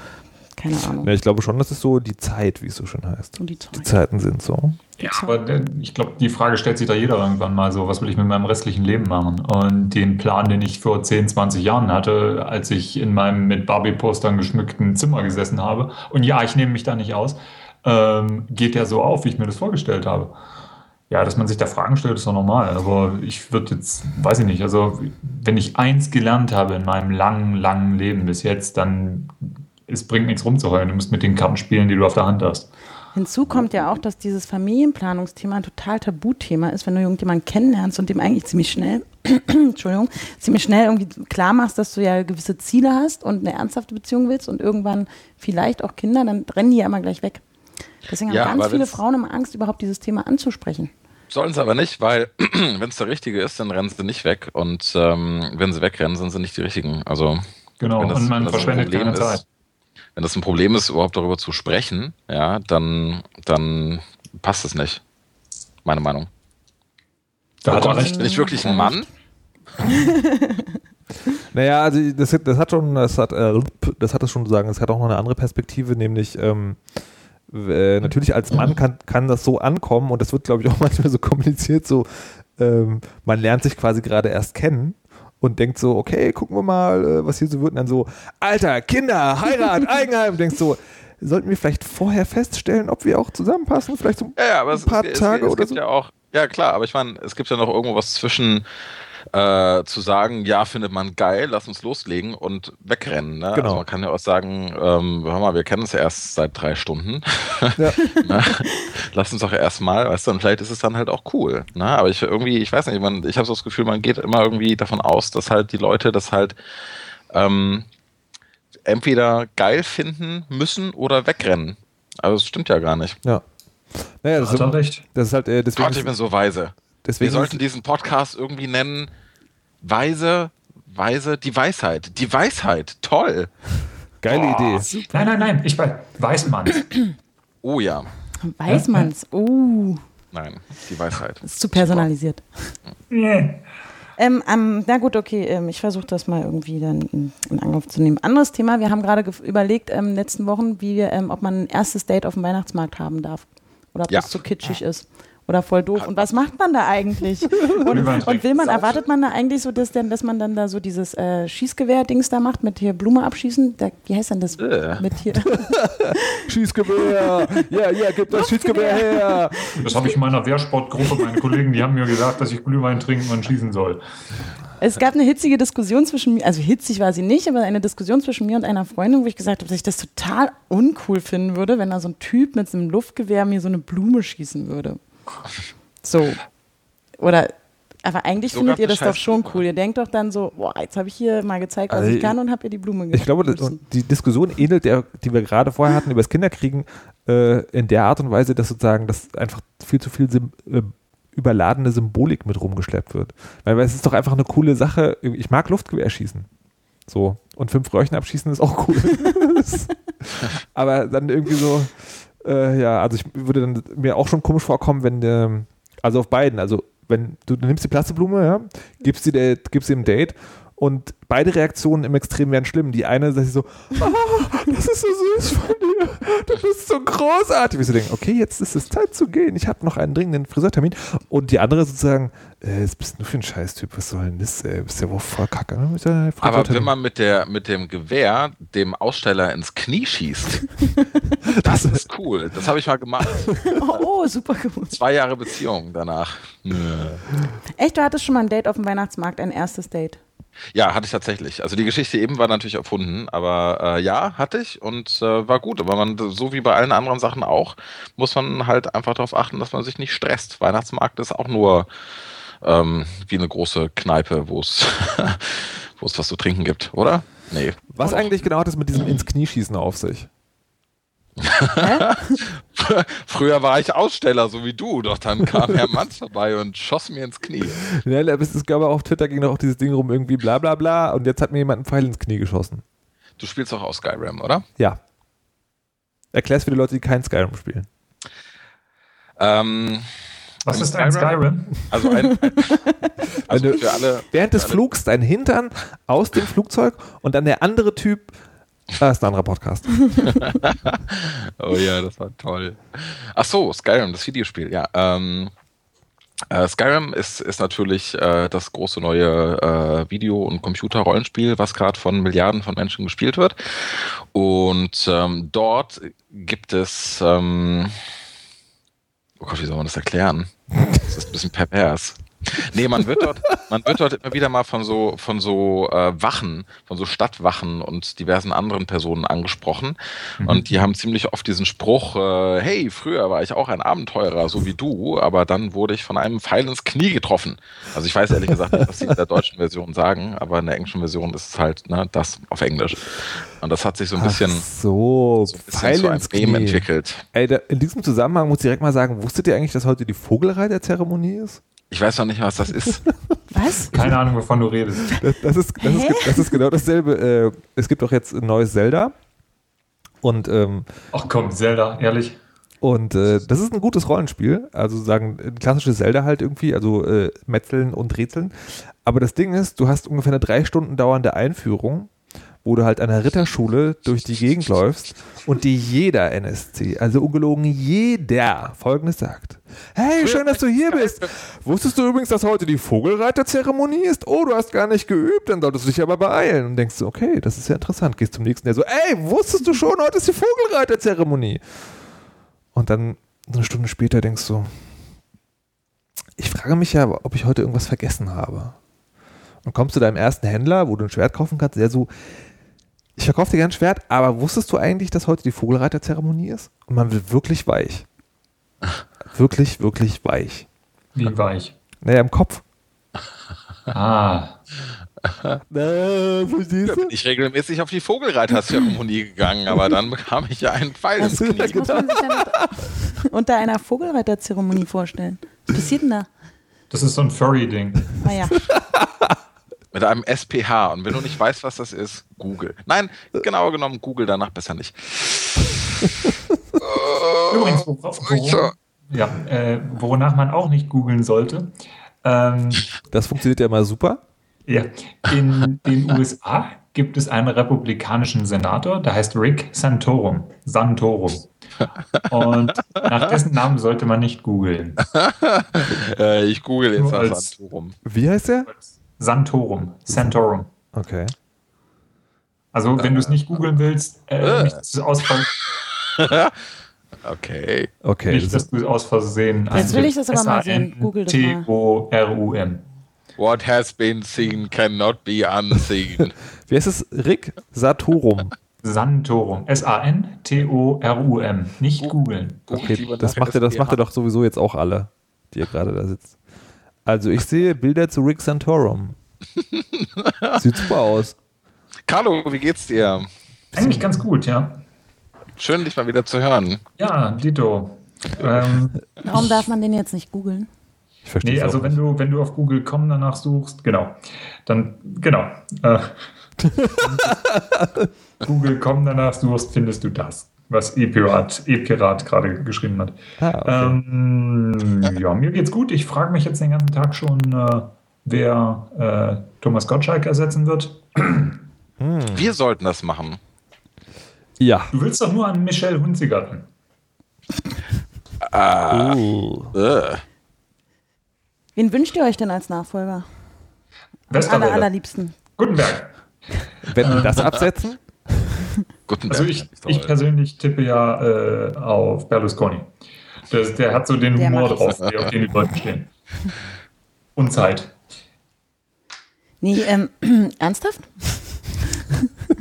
keine Ahnung. Ja, ich glaube schon, das ist so die Zeit, wie es so schön heißt. Und die Die Zeit. Zeiten sind so. Ja, aber der- ich glaube, die Frage stellt sich da jeder irgendwann mal so, was will ich mit meinem restlichen Leben machen? Und den Plan, den ich vor 10, 20 Jahren hatte, als ich in meinem mit Barbie-Postern geschmückten Zimmer gesessen habe, und ja, ich nehme mich da nicht aus, ähm, geht der so auf, wie ich mir das vorgestellt habe. Ja, dass man sich da Fragen stellt, ist doch normal. Aber ich würde jetzt, weiß ich nicht, also wenn ich eins gelernt habe in meinem langen, langen Leben bis jetzt, dann es bringt nichts rumzuheulen. Du musst mit den Karten spielen, die du auf der Hand hast. Hinzu kommt ja auch, dass dieses Familienplanungsthema ein total Tabuthema ist, wenn du irgendjemanden kennenlernst und dem eigentlich ziemlich schnell, Entschuldigung, ziemlich schnell irgendwie klar machst, dass du ja gewisse Ziele hast und eine ernsthafte Beziehung willst und irgendwann vielleicht auch Kinder, dann rennen die ja immer gleich weg. Deswegen Ja, haben ganz viele Frauen immer Angst, überhaupt dieses Thema anzusprechen. Sollen sie aber nicht, weil wenn es der Richtige ist, dann rennen sie nicht weg. Und ähm, wenn sie wegrennen, sind sie nicht die Richtigen. Also Genau, das, und wenn man das ein verschwendet Problem keine Zeit. ist, wenn das ein Problem ist, überhaupt darüber zu sprechen, ja, dann, dann passt es nicht. Meine Meinung. Da hat er Gott, recht. bin ich wirklich ein Mann? Naja, also das, das hat schon, das hat, äh, das hat es schon zu sagen, es hat auch noch eine andere Perspektive, nämlich ähm, äh, natürlich als Mann kann, kann das so ankommen und das wird, glaube ich, auch manchmal so kommuniziert, so ähm, man lernt sich quasi gerade erst kennen und denkt so, okay, gucken wir mal, äh, was hier so wird und dann so, Alter, Kinder, Heirat, Eigenheim, denkst so, sollten wir vielleicht vorher feststellen, ob wir auch zusammenpassen? Vielleicht so Ja, ja, aber ein es, paar es, Tage es, es oder gibt so? ja auch, ja klar, aber ich meine, es gibt ja noch irgendwo was zwischen äh, zu sagen, ja, findet man geil, lass uns loslegen und wegrennen. Ne? Genau. Also man kann ja auch sagen, ähm, hör mal, wir kennen uns ja erst seit drei Stunden. Ja. ne? Lass uns doch erstmal, weißt du, und vielleicht ist es dann halt auch cool. Ne? Aber ich irgendwie, ich weiß nicht, man, ich habe so das Gefühl, man geht immer irgendwie davon aus, dass halt die Leute das halt ähm, entweder geil finden müssen oder wegrennen. Aber das stimmt ja gar nicht. Ja. Naja, das, Hat ist, recht. das ist halt, äh, deswegen, Gott, ich bin so weise. Wir deswegen sollten diesen Podcast irgendwie nennen Weise, Weise, die Weisheit. Die Weisheit, toll. geile Idee. Nein, nein, nein, ich weiß, weiß man. Oh ja. Weiß man's. Uh, Nein, die Weisheit. ist zu personalisiert. Ähm, ähm, na gut, okay, ähm, ich versuche das mal irgendwie dann in, in Angriff zu nehmen. Anderes Thema, wir haben gerade überlegt ähm, in den letzten Wochen, wie wir, ähm, ob man ein erstes Date auf dem Weihnachtsmarkt haben darf. Oder ob Ja. das zu kitschig ist. Oder voll doof. Und was macht man da eigentlich? Und, und will man, erwartet man da eigentlich so, dass, denn, dass man dann da so dieses äh, Schießgewehr-Dings da macht, mit hier Blume abschießen? Da, wie heißt denn das? Äh. Mit hier. Schießgewehr! Ja, ja, gib das Schießgewehr her! Das habe ich in meiner Wehrsportgruppe, meine Kollegen, die haben mir gesagt, dass ich Glühwein trinken und schießen soll. Es gab eine hitzige Diskussion zwischen mir, also hitzig war sie nicht, aber eine Diskussion zwischen mir und einer Freundin, wo ich gesagt habe, dass ich das total uncool finden würde, wenn da so ein Typ mit so einem Luftgewehr mir so eine Blume schießen würde. So. Oder, aber eigentlich So findet ihr das doch schon cool. Ihr denkt doch dann so, boah, jetzt habe ich hier mal gezeigt, was Also ich kann und habe ihr die Blume Ich glaube, das, die Diskussion ähnelt der, die wir gerade vorher hatten über das Kinderkriegen, äh, in der Art und Weise, dass sozusagen das einfach viel zu viel Sym äh, überladene Symbolik mit rumgeschleppt wird. Weil, weil es ist doch einfach eine coole Sache. Ich mag Luftgewehr schießen. So. Und fünf Röhrchen abschießen ist auch cool. Aber dann irgendwie so, äh, ja, also ich würde dann mir auch schon komisch vorkommen, wenn der, also auf beiden, also wenn du, du nimmst die Plastikblume, ja, gibst sie, der, gibst sie im Date und beide Reaktionen im Extrem werden schlimm. Die eine sagt so, ah, das ist so süß von dir, du bist so großartig. Wie sie denken, okay, jetzt ist es Zeit zu gehen, ich habe noch einen dringenden Friseurtermin. Und die andere sozusagen, äh, was bist du für ein Scheißtyp, was soll denn das, ey? bist ja wohl voll kacke. Ne? Aber wenn man mit, der, mit dem Gewehr dem Aussteller ins Knie schießt, das ist cool. Das habe ich mal gemacht. Oh, oh, super gut. Zwei Jahre Beziehung danach. Echt, du hattest schon mal ein Date auf dem Weihnachtsmarkt, ein erstes Date. Ja, hatte ich tatsächlich. Also die Geschichte eben war natürlich erfunden, aber äh, ja, hatte ich und äh, war gut. Aber man, so wie bei allen anderen Sachen auch, muss man halt einfach darauf achten, dass man sich nicht stresst. Weihnachtsmarkt ist auch nur ähm, wie eine große Kneipe, wo es wo es was zu trinken gibt, oder? Nee. Was eigentlich genau hat es mit diesem ins Knie schießen auf sich? Früher war ich Aussteller, so wie du, doch dann kam Herr Manz vorbei und schoss mir ins Knie. Ja, es ist, glaube ich, auf Twitter ging doch auch dieses Ding rum, irgendwie bla bla bla und jetzt hat mir jemand einen Pfeil ins Knie geschossen. Du spielst auch aus Skyrim, oder? Ja. Erklär's für die Leute, die kein Skyrim spielen. Ähm, Was ist ein Skyrim? also ein, ein also du- für alle Während des Flugs dein Hintern aus dem Flugzeug und dann der andere Typ, ah, ist ein anderer Podcast. Oh ja, das war toll. Ach so, Skyrim, das Videospiel, ja. Ähm, äh, Skyrim ist, ist natürlich äh, das große neue äh, Video- und Computer-Rollenspiel, was gerade von Milliarden von Menschen gespielt wird. Und ähm, dort gibt es, ähm, oh Gott, wie soll man das erklären? Das ist ein bisschen pervers. Nee, man wird dort, man wird dort immer wieder mal von so, von so äh, Wachen, von so Stadtwachen und diversen anderen Personen angesprochen. Und die haben ziemlich oft diesen Spruch, äh, hey, früher war ich auch ein Abenteurer, so wie du, aber dann wurde ich von einem Pfeil ins Knie getroffen. Also ich weiß ehrlich gesagt nicht, was sie in der deutschen Version sagen, aber in der englischen Version ist es halt ne, das auf Englisch. Und das hat sich so ein bisschen, so, so ein bisschen Pfeil zu einem Meme entwickelt. Ey, da, in diesem Zusammenhang muss ich direkt mal sagen, wusstet ihr eigentlich, dass heute die Vogelreiterzeremonie ist? Ich weiß noch nicht, was das ist. Was? Keine Ahnung, wovon du redest. Das, das, ist, das, ist, das ist genau dasselbe. Äh, es gibt auch jetzt ein neues Zelda. Und, ähm, Ach komm, Zelda, ehrlich. und äh, das ist ein gutes Rollenspiel. Also sagen, ein klassisches Zelda halt irgendwie, also äh, Metzeln und Rätseln. Aber das Ding ist, du hast ungefähr eine drei Stunden dauernde Einführung, wo du halt an der Ritterschule durch die Gegend läufst und dir jeder NSC, also ungelogen jeder, folgendes sagt. Hey, schön, dass du hier bist. Wusstest du übrigens, dass heute die Vogelreiterzeremonie ist? Oh, du hast gar nicht geübt, dann solltest du dich aber beeilen. Und denkst du, okay, das ist ja interessant. Gehst zum nächsten, der so, ey, wusstest du schon, heute ist die Vogelreiterzeremonie. Und dann eine Stunde später denkst du, ich frage mich ja, ob ich heute irgendwas vergessen habe. Und kommst zu deinem ersten Händler, wo du ein Schwert kaufen kannst, der so, ich verkaufe dir gerne ein Schwert, aber wusstest du eigentlich, dass heute die Vogelreiterzeremonie ist? Und man wird wirklich weich. Wirklich, wirklich weich. Wie weich? Naja, im Kopf. Ah. Na, verstehst Da bin ich regelmäßig auf die Vogelreiterzeremonie gegangen, aber dann bekam ich ja einen Pfeil ins Knie. muss man sich damit unter einer Vogelreiterzeremonie vorstellen? Was passiert denn da? Das ist so ein Furry-Ding. Naja, Mit einem SPH. Und wenn du nicht weißt, was das ist, Google. Nein, genauer genommen, Google danach besser nicht. Übrigens, worauf, worauf, ja, äh, wonach man auch nicht googeln sollte. Ähm, Das funktioniert ja immer super. ja, in den USA gibt es einen republikanischen Senator, der heißt Rick Santorum. Santorum. Und nach dessen Namen sollte man nicht googeln. Äh, ich google jetzt als- Santorum. Wie heißt der? Santorum. Santorum. Okay. Also, wenn du es nicht googeln willst, äh, nicht, dass du aus, Okay. Okay. nicht, das dass du aus Versehen. Jetzt will ich das aber mal sehen. Google das mal. T-O-R-U-M. What has been seen cannot be unseen. wie heißt es? Rick Satorum. Santorum. S-A-N-T-O-R-U-M. Nicht googeln. Okay, das macht er, das macht er doch sowieso jetzt auch alle, die ihr gerade da sitzt. Also ich sehe Bilder zu Rick Santorum. Sieht super aus. Carlo, wie geht's dir? Eigentlich ganz gut, ja. Schön, dich mal wieder zu hören. Ja, Dito. Ähm, warum darf man den jetzt nicht googeln? Ich verstehe nee, also wenn du, wenn du auf Google.com danach suchst, genau, dann, genau. Äh, Google.com danach suchst, findest du das, was E-Pirat, E-Pirat gerade geschrieben hat. Ah, okay. Ähm, ja, mir geht's gut. Ich frage mich jetzt den ganzen Tag schon, äh, wer äh, Thomas Gottschalk ersetzen wird. Wir sollten das machen. ja. Du willst doch nur an Michelle Hunzigatten. Uh. Äh. Wen wünscht ihr euch denn als Nachfolger? Aller, Westerwelle. allerliebsten. Gutenberg. Wenn wir das absetzen? Guten Also ich, ich persönlich tippe ja äh, auf Berlusconi. Das, der hat so den Der Humor drauf, auf den die Leute stehen. Und Zeit. Nee, ähm, ernsthaft?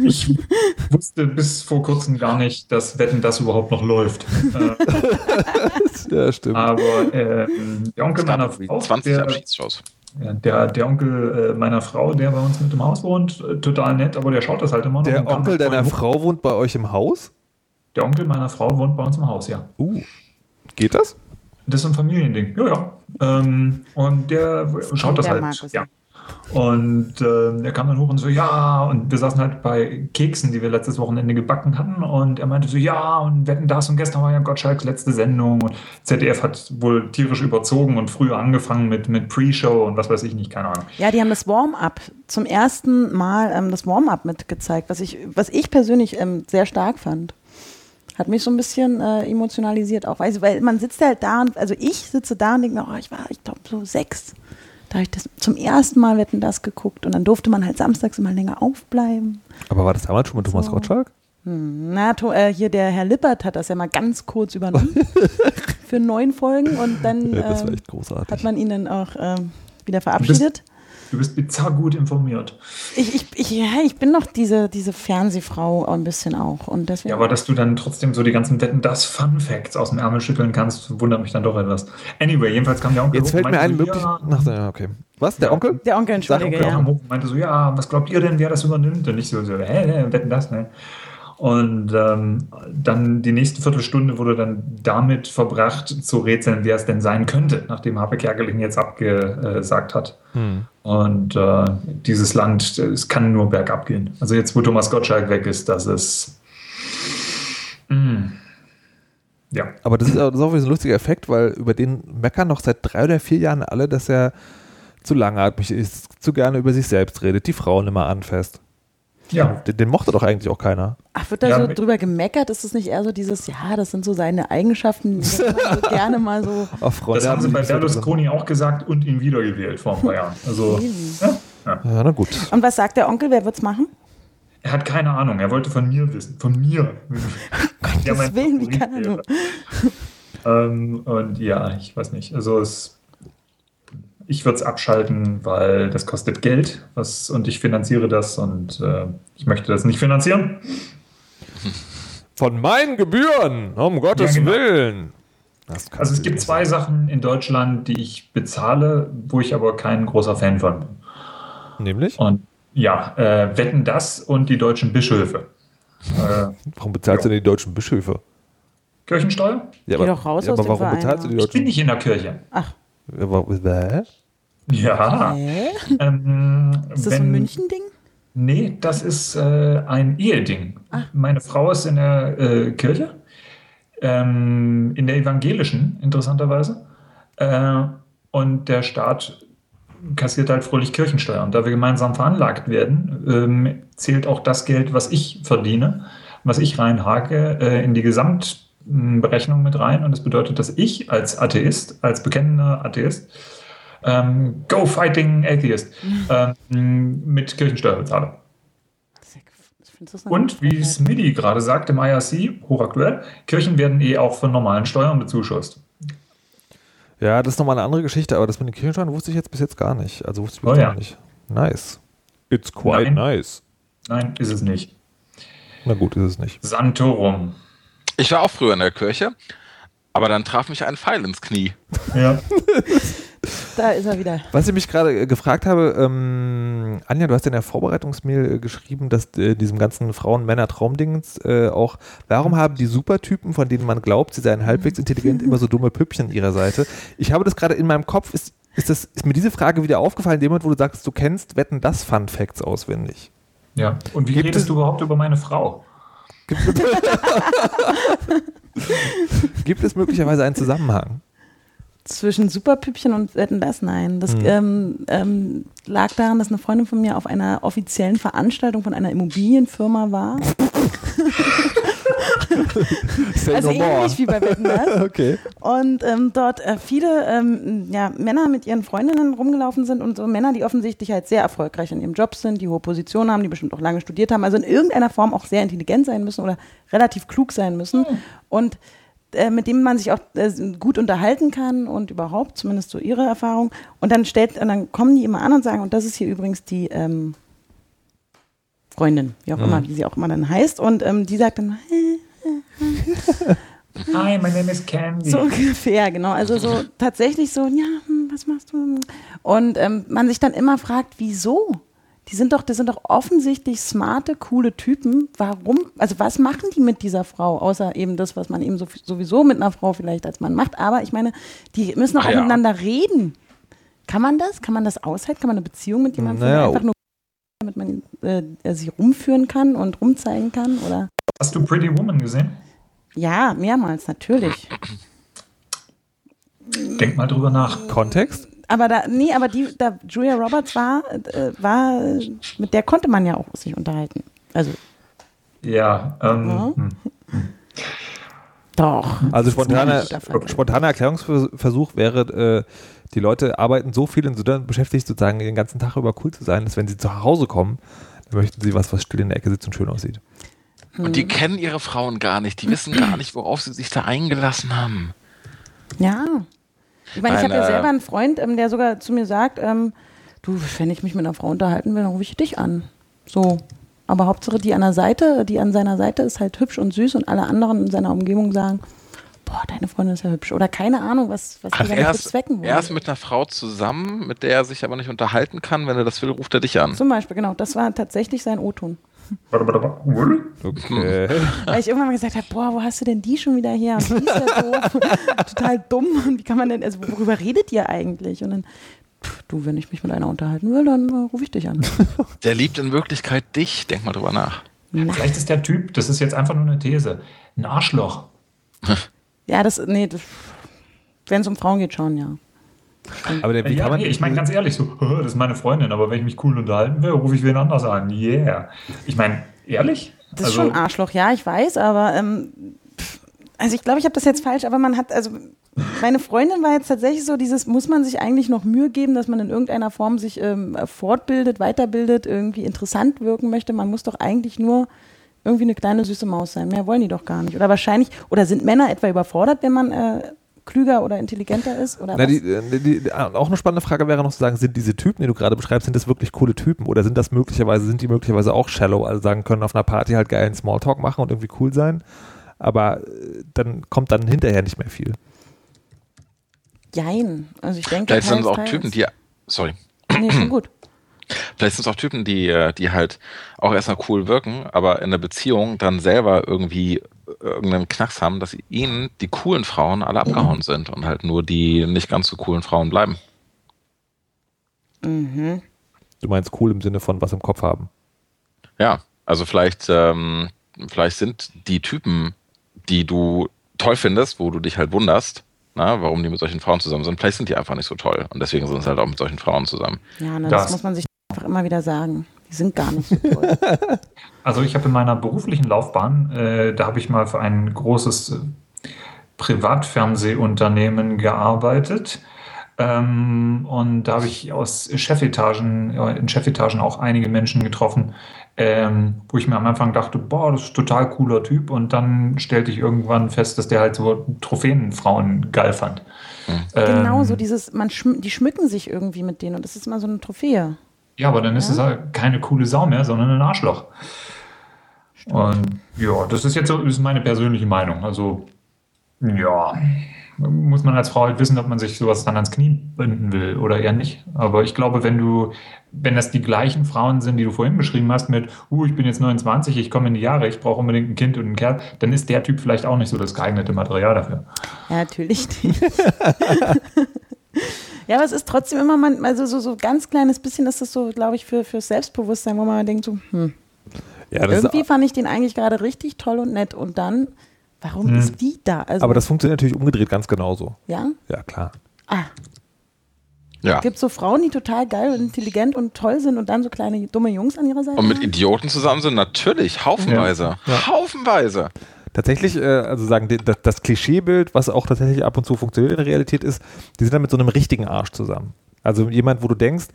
Ich wusste bis vor kurzem gar nicht, dass Wetten das überhaupt noch läuft. Ja, stimmt. aber ähm, der Onkel meiner Frau, 20 der, Abschiedsshows. Ja, der, der Onkel äh, meiner Frau, der bei uns mit im Haus wohnt, äh, total nett, aber der schaut das halt immer noch. Der Onkel das deiner Frau wohnt bei euch im Haus? Der Onkel meiner Frau wohnt bei uns im Haus, ja. Uh. Geht das? Das ist ein Familiending. Ja, ja. Ähm, und der schaut das der halt. Markus, Ja. Und ähm, der kam dann hoch und so, ja, und wir saßen halt bei Keksen, die wir letztes Wochenende gebacken hatten. Und er meinte so, ja, und wetten das und gestern war ja Gottschalks letzte Sendung. Und ZDF hat wohl tierisch überzogen und früher angefangen mit, mit Pre-Show und was weiß ich nicht, keine Ahnung. Ja, die haben das Warm-up zum ersten Mal ähm, das Warm-up mitgezeigt, was ich, was ich persönlich ähm, sehr stark fand. Hat mich so ein bisschen äh, emotionalisiert auch. Also, weil man sitzt halt da und, also ich sitze da und denke mir, oh, ich war, ich glaube, so sechs. Da habe ich das zum ersten Mal wetten das geguckt und dann durfte man halt samstags immer länger aufbleiben. Aber war das damals schon mit Thomas So. Gottschalk? Na, to, äh, hier der Herr Lippert hat das ja mal ganz kurz übernommen für neun Folgen und dann Ja, großartig. hat man ihn dann auch ähm, wieder verabschiedet. Du bist bizarr gut informiert. Ich, ich, ich, ja, ich bin noch diese, diese Fernsehfrau ein bisschen auch. Und deswegen, Ja, aber dass du dann trotzdem so die ganzen Wetten, das Fun Facts aus dem Ärmel schütteln kannst, wundert mich dann doch etwas. Anyway, jedenfalls kam der Onkel Jetzt hoch fällt und mir ein meinte möglich. so, ja, Ach, ja, okay. Was? Der Ja. Onkel? der Onkel, entschuldige, Onkel ja. kam hoch und meinte so, ja, was glaubt ihr denn, wer das übernimmt? Und ich so, so hä, hä, wetten das, ne? Und ähm, dann die nächste Viertelstunde wurde dann damit verbracht, zu rätseln, wer es denn sein könnte, nachdem Habe Kerkeling jetzt abgesagt hat. Hm. Und äh, dieses Land, es kann nur bergab gehen. Also jetzt, wo Thomas Gottschalk weg ist, das ist... Mm, ja. Aber das ist, auch- das ist auch wieder so ein lustiger Effekt, weil über den meckern noch seit drei oder vier Jahren alle, dass er zu langatmig ist, zu gerne über sich selbst redet, die Frauen immer anfasst. Ja. Den, den mochte doch eigentlich auch keiner. Ach, wird da Ja, so drüber gemeckert? Ist es nicht eher so dieses, ja, das sind so seine Eigenschaften, die so gerne mal so. Ach, Freunde, Das haben sie bei. Berlusconi auch gesagt und ihn wiedergewählt vor ein paar Jahren. Also, ja, ja. Ja, na gut. Und was sagt der Onkel, wer wird's machen? Er hat keine Ahnung, er wollte von mir wissen. Von mir. Gottes Willen, wie kann er nur? ähm, und ja, ich weiß nicht. Also es, ich würde es abschalten, weil das kostet Geld was, und ich finanziere das und äh, ich möchte das nicht finanzieren. Von meinen Gebühren, um Gottes genau. Willen. Das kann Also es gibt zwei sein. Sachen in Deutschland, die ich bezahle, wo ich aber kein großer Fan von bin. Nämlich? Und ja, äh, wetten das und die deutschen Bischöfe. Äh, Warum bezahlst du denn die deutschen Bischöfe? Kirchensteuer? Ja, Geh doch raus ja, aus aber warum Verein, bezahlst du die Ich bin deutschen nicht in der Kirche. Ach, Ja, aber- Hä? Ja. hä? Ähm, Ist das so ein wenn- München-Ding? Nee, das ist äh, ein Eheding. Meine Frau ist in der äh, Kirche, ähm, in der evangelischen, interessanterweise. Äh, und der Staat kassiert halt fröhlich Kirchensteuer. Und da wir gemeinsam veranlagt werden, ähm, zählt auch das Geld, was ich verdiene, was ich reinhake, äh, in die Gesamtberechnung mit rein. Und das bedeutet, dass ich als Atheist, als bekennender Atheist, ähm, Go Fighting Atheist, ähm, mit Kirchensteuer bezahle. Und wie. Smitty gerade sagt im IRC, hochaktuell, Kirchen werden eh auch von normalen Steuern bezuschusst. Ja, das ist nochmal eine andere Geschichte, aber das mit den Kirchensteuern wusste ich jetzt bis jetzt gar nicht. Also wusste ich bis Oh jetzt ja. gar nicht. Nice. It's quite Nein. nice. Nein, ist es nicht. Na gut, ist es nicht. Santorum. Ich war auch früher in der Kirche, aber dann traf mich ein Pfeil ins Knie. Ja. Da ist er wieder. Was ich mich gerade äh, gefragt habe, ähm, Anja, du hast in der Vorbereitungsmail äh, geschrieben, dass äh, diesem ganzen Frauen-Männer-Traumdingens äh, auch, warum haben die Supertypen, von denen man glaubt, sie seien halbwegs intelligent, immer so dumme Püppchen an ihrer Seite? Ich habe das gerade in meinem Kopf, ist, ist, das, ist mir diese Frage wieder aufgefallen, in dem Moment, wo du sagst, du kennst Wetten, das Fun Facts auswendig. ja. Und wie Gibt redest es- du überhaupt über meine Frau? Gibt es möglicherweise einen Zusammenhang? Zwischen Superpüppchen und Wetten das? Nein. Das ähm, ähm, lag daran, dass eine Freundin von mir auf einer offiziellen Veranstaltung von einer Immobilienfirma war. Say Also ähnlich wie bei Wetten das. Okay. Und ähm, dort äh, viele ähm, ja, Männer mit ihren Freundinnen rumgelaufen sind und so Männer, die offensichtlich halt sehr erfolgreich in ihrem Job sind, die hohe Positionen haben, die bestimmt auch lange studiert haben, also in irgendeiner Form auch sehr intelligent sein müssen oder relativ klug sein müssen und äh, mit dem man sich auch äh, gut unterhalten kann und überhaupt, zumindest so ihre Erfahrung. Und dann stellt, und dann kommen die immer an und sagen, und das ist hier übrigens die ähm, Freundin, wie auch immer, wie sie auch immer dann heißt. Und ähm, die sagt dann, Hi, my name is Candy. So ungefähr, genau. Also so tatsächlich so, ja, hm, was machst du? Und ähm, man sich dann immer fragt, wieso? Die sind doch, das sind doch offensichtlich smarte, coole Typen. Warum? Also was machen die mit dieser Frau, außer eben das, was man eben so, sowieso mit einer Frau vielleicht als Mann macht. Aber ich meine, die müssen doch Ah, auch ja. miteinander reden. Kann man das? Kann man das aushalten? Kann man eine Beziehung mit jemandem Naja, einfach nur damit man äh, sie rumführen kann und rumzeigen kann? Oder? Hast du Pretty Woman gesehen? Ja, mehrmals, natürlich. Denk mal drüber nach. Kontext? Aber da, nee, aber die, da Julia Roberts war, äh, war, mit der konnte man ja auch sich unterhalten. Also, Ja, ähm, Ja. hm. doch. Also spontaner, spontaner Erklärungsversuch wäre, äh, die Leute arbeiten so viel und sind dann beschäftigt, sozusagen den ganzen Tag über cool zu sein, dass wenn sie zu Hause kommen, dann möchten sie was, was still in der Ecke sitzt und schön aussieht. Und die kennen ihre Frauen gar nicht. Die wissen gar nicht, worauf sie sich da eingelassen haben. Ja. Ich meine, ich habe ja selber einen Freund, ähm, der sogar zu mir sagt, ähm, du, wenn ich mich mit einer Frau unterhalten will, dann rufe ich dich an. So. Aber Hauptsache die an der Seite, die an seiner Seite ist halt hübsch und süß und alle anderen in seiner Umgebung sagen, boah, deine Freundin ist ja hübsch. Oder keine Ahnung, was, was die Ach, damit er ist, bezwecken wollen. er ist mit einer Frau zusammen, mit der er sich aber nicht unterhalten kann. Wenn er das will, ruft er dich an. Zum Beispiel, genau. Das war tatsächlich sein O-Ton. Warte, warte, warte. Wohl? Okay. Weil ich irgendwann mal gesagt habe, boah, wo hast du denn die schon wieder her? Und die ist ja doof. Total dumm. Und wie kann man denn, also worüber redet ihr eigentlich? Und dann, pff, du, wenn ich mich mit einer unterhalten will, dann äh, rufe ich dich an. Der liebt in Wirklichkeit dich. Denk mal drüber nach. Vielleicht ist der Typ, das ist jetzt einfach nur eine These, ein Arschloch. Ja, das, nee, das, wenn es um Frauen geht, schon, ja. Aber der, wie ja, kann man, nee, ich meine ganz ehrlich, so, das ist meine Freundin, aber wenn ich mich cool unterhalten will, rufe ich wen anders an. Yeah. Ich meine, ehrlich? Das ist schon Arschloch, ja, ich weiß, aber ähm, pff, also ich glaube, ich habe das jetzt falsch, aber man hat, also meine Freundin war jetzt tatsächlich so, dieses, muss man sich eigentlich noch Mühe geben, dass man in irgendeiner Form sich ähm, fortbildet, weiterbildet, irgendwie interessant wirken möchte. Man muss doch eigentlich nur irgendwie eine kleine süße Maus sein. Mehr wollen die doch gar nicht. Oder wahrscheinlich, oder sind Männer etwa überfordert, wenn man äh, klüger oder intelligenter ist? Oder Na, die, äh, die, die, auch eine spannende Frage wäre noch zu sagen, sind diese Typen, die du gerade beschreibst, sind das wirklich coole Typen oder sind das möglicherweise, sind die möglicherweise auch shallow, also sagen können, auf einer Party halt geilen Smalltalk machen und irgendwie cool sein, aber äh, dann kommt dann hinterher nicht mehr viel. Jein. Also ich denke, Vielleicht sind es auch. Typen, die, sorry, Nee, schon gut. Vielleicht sind es auch Typen, die, äh, die halt auch erstmal cool wirken, aber in der Beziehung dann selber irgendwie irgendeinen Knacks haben, dass ihnen die coolen Frauen alle abgehauen sind und halt nur die nicht ganz so coolen Frauen bleiben. Mhm. Du meinst cool im Sinne von was im Kopf haben. Ja, also vielleicht, ähm, vielleicht sind die Typen, die du toll findest, wo du dich halt wunderst, na, warum die mit solchen Frauen zusammen sind, vielleicht sind die einfach nicht so toll und deswegen sind sie halt auch mit solchen Frauen zusammen. Ja, ne, das. Das- muss man sich einfach immer wieder sagen. Die sind gar nicht so toll. Also ich habe in meiner beruflichen Laufbahn, äh, da habe ich mal für ein großes äh, Privatfernsehunternehmen gearbeitet. Ähm, und da habe ich aus Chefetagen, ja, in Chefetagen auch einige Menschen getroffen, ähm, wo ich mir am Anfang dachte, boah, das ist ein total cooler Typ. Und dann stellte ich irgendwann fest, dass der halt so Trophäenfrauen geil fand. genau, Ähm, so dieses, man schm die schmücken sich irgendwie mit denen und das ist immer so eine Trophäe. Ja, aber dann ist Ja. es halt keine coole Sau mehr, sondern ein Arschloch. Und ja, das ist jetzt so das ist meine persönliche Meinung. Also, ja, muss man als Frau halt wissen, ob man sich sowas dann ans Knie binden will oder eher nicht. Aber ich glaube, wenn du, wenn das die gleichen Frauen sind, die du vorhin beschrieben hast, mit, uh, ich bin jetzt 29, ich komme in die Jahre, ich brauche unbedingt ein Kind und einen Kerl, dann ist der Typ vielleicht auch nicht so das geeignete Material dafür. Ja, natürlich nicht. ja, aber es ist trotzdem immer man, also so, so ganz kleines bisschen ist das so, glaube ich, für, für Selbstbewusstsein, wo man denkt so, hm, Ja, das irgendwie fand ich den eigentlich gerade richtig toll und nett und dann, warum Hm. ist die da? Also, aber das funktioniert natürlich umgedreht ganz genauso. ja? Ja, klar. Ah, Ja. gibt so Frauen, die total geil und intelligent und toll sind und dann so kleine dumme Jungs an ihrer Seite. Und mit? Idioten zusammen sind natürlich haufenweise. Ja. Haufenweise. Tatsächlich, äh, also sagen, die- das, das Klischeebild, was auch tatsächlich ab und zu funktioniert in der Realität ist, die sind dann mit so einem richtigen Arsch zusammen. Also jemand, wo du denkst,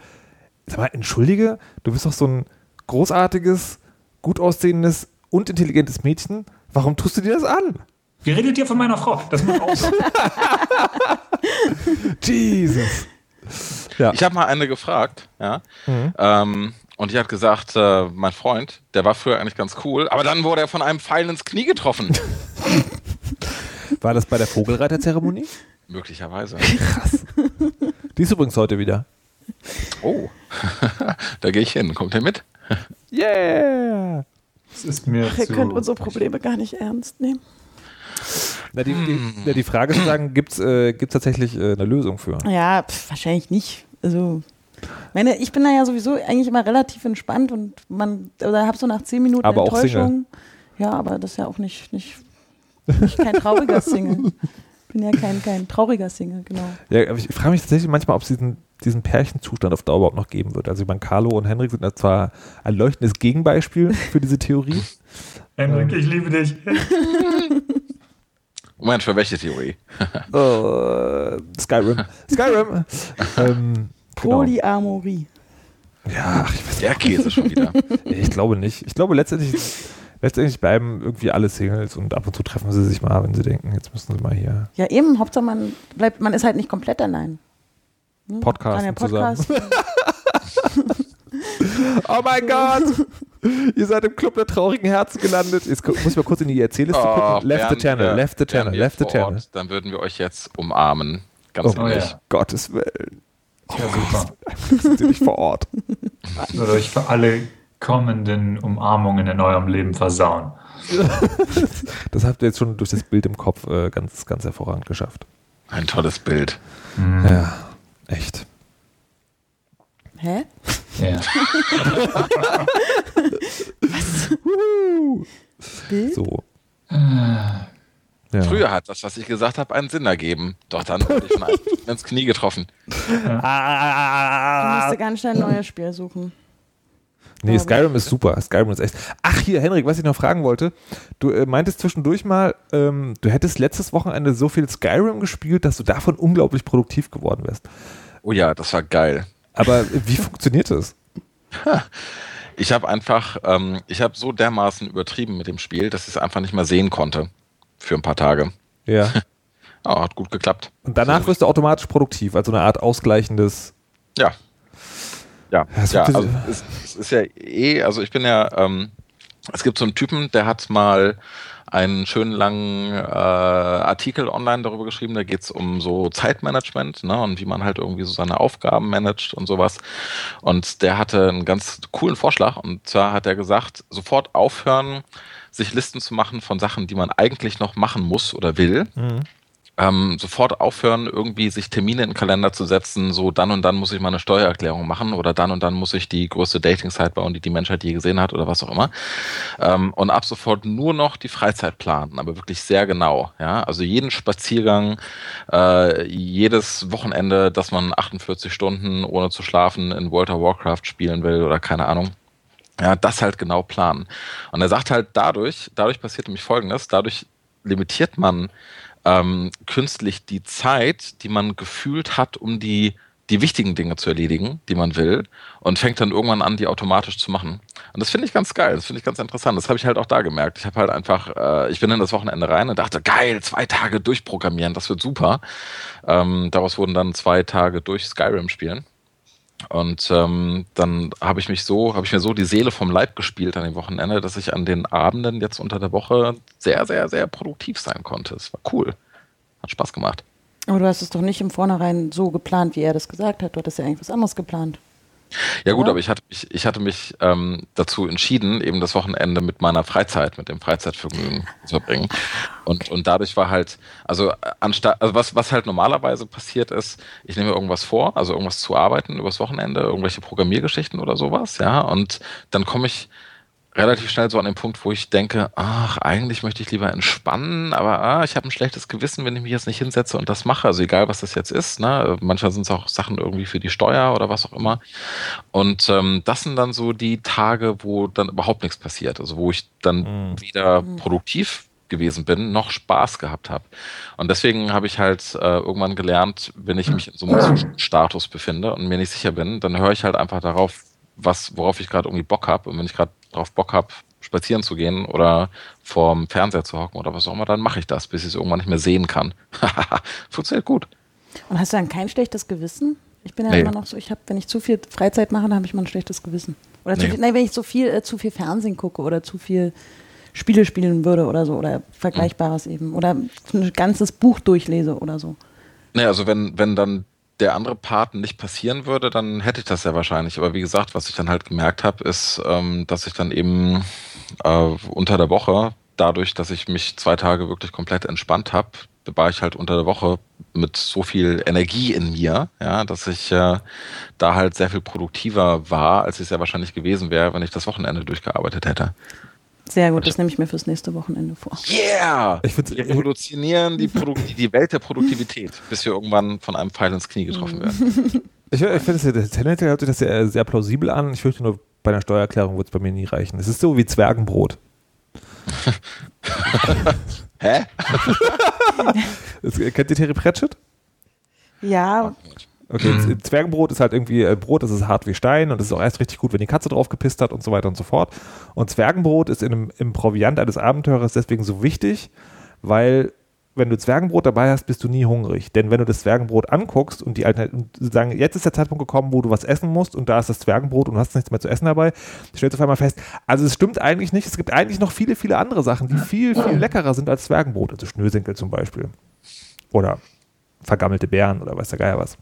sag mal, entschuldige, du bist doch so ein großartiges, gut aussehendes und intelligentes Mädchen. Warum tust du dir das an? Wie redet ihr von meiner Frau? Das muss auch sein. Jesus. Ja. Ich habe mal eine gefragt, ja. Mhm. Ähm, und die hat gesagt, äh, mein Freund, der war früher eigentlich ganz cool, aber dann wurde er von einem Pfeil ins Knie getroffen. War das bei der Vogelreiterzeremonie? Möglicherweise. Die ist übrigens heute wieder. Oh, da gehe ich hin. Kommt ihr mit? Yeah! Das ist mir Ach, ihr zu... könnt unsere Probleme gar nicht ernst nehmen. Na, die, die, na, die Frage ist zu sagen, gibt es äh, gibt's tatsächlich äh, eine Lösung für? Ja, pf, wahrscheinlich nicht. Also, meine, ich bin da ja sowieso eigentlich immer relativ entspannt und man, oder hab so nach zehn Minuten Aber auch Enttäuschung. Ja, aber das ist ja auch nicht, nicht, nicht kein trauriger Single. Bin ja kein, kein trauriger Single, genau. Ja, aber ich frage mich tatsächlich manchmal, ob es diesen, diesen Pärchenzustand auf Dauer überhaupt noch geben wird. Also ich meine, Carlo und Henrik sind da zwar ein leuchtendes Gegenbeispiel für diese Theorie. Henrik, ich liebe dich. Moment, für welche Theorie? Äh, Skyrim. Skyrim. ähm, genau. Polyamorie. Ja, ach, ich, weiß, Der Käse schon wieder. ich glaube nicht. Ich glaube letztendlich, letztendlich bleiben irgendwie alle Singles und ab und zu treffen sie sich mal, wenn sie denken, jetzt müssen sie mal hier Ja, eben, Hauptsache man bleibt, man ist halt nicht komplett allein. Ne? Podcasten ja Podcast. Oh mein Gott! Ihr seid im Club der traurigen Herzen gelandet. Jetzt muss ich mal kurz in die Erzählliste Oh, gucken. Left the channel, wir- left the channel, left the channel. Ort, Dann würden wir euch jetzt umarmen. Ganz Oh, ehrlich. ja. Gottes Willen. Ja, super. Sind sie nicht vor Ort? Das wird euch für alle kommenden Umarmungen in eurem Leben versauen. Das habt ihr jetzt schon durch das Bild im Kopf äh, ganz, ganz hervorragend geschafft. Ein tolles Bild. Ja, echt. Hä? Ja. Bild? So. Ja. Früher hat das, was ich gesagt habe, einen Sinn ergeben. Doch dann wurde ich von einem ins Knie getroffen. Ja. Du musst ganz schnell ein neues Spiel suchen. Nee, Skyrim ist super. Skyrim ist echt. Ach, hier, Henrik, was ich noch fragen wollte. Du äh, meintest zwischendurch mal, ähm, du hättest letztes Wochenende so viel Skyrim gespielt, dass du davon unglaublich produktiv geworden wärst. Oh ja, das war geil. Aber wie funktioniert das? Ich habe einfach, ähm, ich habe so dermaßen übertrieben mit dem Spiel, dass ich es einfach nicht mehr sehen konnte. Für ein paar Tage. Ja. oh, hat gut geklappt. Und danach wirst du automatisch produktiv, also eine Art ausgleichendes. Ja, ja, ja also es, es, ist ja eh, also ich bin ja, ähm, es gibt so einen Typen, der hat mal einen schönen langen äh, Artikel online darüber geschrieben, da geht's um so Zeitmanagement ne, und wie man halt irgendwie so seine Aufgaben managt und sowas. Und der hatte einen ganz coolen Vorschlag und zwar hat er gesagt, sofort aufhören, sich Listen zu machen von Sachen, die man eigentlich noch machen muss oder will. Mhm ähm, sofort aufhören, irgendwie sich Termine in den Kalender zu setzen, so dann und dann muss ich mal eine Steuererklärung machen oder dann und dann muss ich die größte Dating-Site bauen, die die Menschheit je gesehen hat oder was auch immer. Ähm, und ab sofort nur noch die Freizeit planen, aber wirklich sehr genau. Ja? Also jeden Spaziergang, äh, jedes Wochenende, dass man 48 Stunden ohne zu schlafen in World of Warcraft spielen will oder keine Ahnung. Ja, das halt genau planen. Und er sagt halt dadurch, dadurch passiert nämlich Folgendes, dadurch limitiert man ähm, künstlich die Zeit, die man gefühlt hat, um die, die wichtigen Dinge zu erledigen, die man will, und fängt dann irgendwann an, die automatisch zu machen. Und das finde ich ganz geil, das finde ich ganz interessant. Das habe ich halt auch da gemerkt. Ich habe halt einfach, äh, ich bin in das Wochenende rein und dachte, geil, zwei Tage durchprogrammieren, das wird super. Ähm, daraus wurden dann zwei Tage durch Skyrim spielen. Und ähm, dann habe ich mich so, habe ich mir so die Seele vom Leib gespielt an dem Wochenende, dass ich an den Abenden jetzt unter der Woche sehr, sehr, sehr produktiv sein konnte. Es war cool. Hat Spaß gemacht. Aber du hast es doch nicht im Vornherein so geplant, wie er das gesagt hat. Du hattest ja eigentlich was anderes geplant. Ja gut, aber ich hatte mich, ich hatte mich ähm, dazu entschieden, eben das Wochenende mit meiner Freizeit, mit dem Freizeitvergnügen zu verbringen. Und, und dadurch war halt, also äh, anstatt, also was, was halt normalerweise passiert ist, ich nehme irgendwas vor, also irgendwas zu arbeiten übers Wochenende, irgendwelche Programmiergeschichten oder sowas, ja, und dann komme ich relativ schnell so an den Punkt, wo ich denke, ach, eigentlich möchte ich lieber entspannen, aber ah, ich habe ein schlechtes Gewissen, wenn ich mich jetzt nicht hinsetze und das mache. Also egal, was das jetzt ist. Ne? Manchmal sind es auch Sachen irgendwie für die Steuer oder was auch immer. Und ähm, das sind dann so die Tage, wo dann überhaupt nichts passiert. Also wo ich dann mhm. weder produktiv gewesen bin, noch Spaß gehabt habe. Und deswegen habe ich halt äh, irgendwann gelernt, wenn ich mich in so einem Status befinde und mir nicht sicher bin, dann höre ich halt einfach darauf, was, worauf ich gerade irgendwie Bock habe. Und wenn ich gerade drauf Bock habe, spazieren zu gehen oder vorm Fernseher zu hocken oder was auch immer, dann mache ich das, bis ich es irgendwann nicht mehr sehen kann. Funktioniert gut. Und hast du dann kein schlechtes Gewissen? Ich bin ja nee. immer noch so, ich habe, wenn ich zu viel Freizeit mache, dann habe ich mal ein schlechtes Gewissen. Oder nee. viel, nein, wenn ich so viel, äh, zu viel Fernsehen gucke oder zu viel Spiele spielen würde oder so oder Vergleichbares mhm. eben. Oder ein ganzes Buch durchlese oder so. Naja, also wenn, wenn dann der andere Part nicht passieren würde, dann hätte ich das ja wahrscheinlich. Aber wie gesagt, was ich dann halt gemerkt habe, ist, ähm, dass ich dann eben äh, unter der Woche, dadurch, dass ich mich zwei Tage wirklich komplett entspannt habe, war ich halt unter der Woche mit so viel Energie in mir, ja, dass ich äh, da halt sehr viel produktiver war, als ich es ja wahrscheinlich gewesen wäre, wenn ich das Wochenende durchgearbeitet hätte. Sehr gut, das nehme ich mir fürs nächste Wochenende vor. Yeah! Ich wir revolutionieren die, die Welt der Produktivität, bis wir irgendwann von einem Pfeil ins Knie getroffen werden. Ich, ich finde, das tendenziell hört sich das sehr, sehr plausibel an. Ich fürchte nur, bei einer Steuererklärung wird es bei mir nie reichen. Es ist so wie Zwergenbrot. Hä? kennt ihr Terry Pratchett? Ja. Okay, mhm. Zwergenbrot ist halt irgendwie äh, Brot, das ist hart wie Stein und das ist auch erst richtig gut, wenn die Katze drauf gepisst hat und so weiter und so fort. Und Zwergenbrot ist in einem, im Proviant eines Abenteurers deswegen so wichtig, weil wenn du Zwergenbrot dabei hast, bist du nie hungrig. Denn wenn du das Zwergenbrot anguckst und die und sagen, jetzt ist der Zeitpunkt gekommen, wo du was essen musst und da ist das Zwergenbrot und du hast nichts mehr zu essen dabei, stellst du auf einmal fest, also es stimmt eigentlich nicht. Es gibt eigentlich noch viele, viele andere Sachen, die viel, viel leckerer sind als Zwergenbrot. Also Schnürsenkel zum Beispiel. Oder vergammelte Bären oder weiß der Geier was.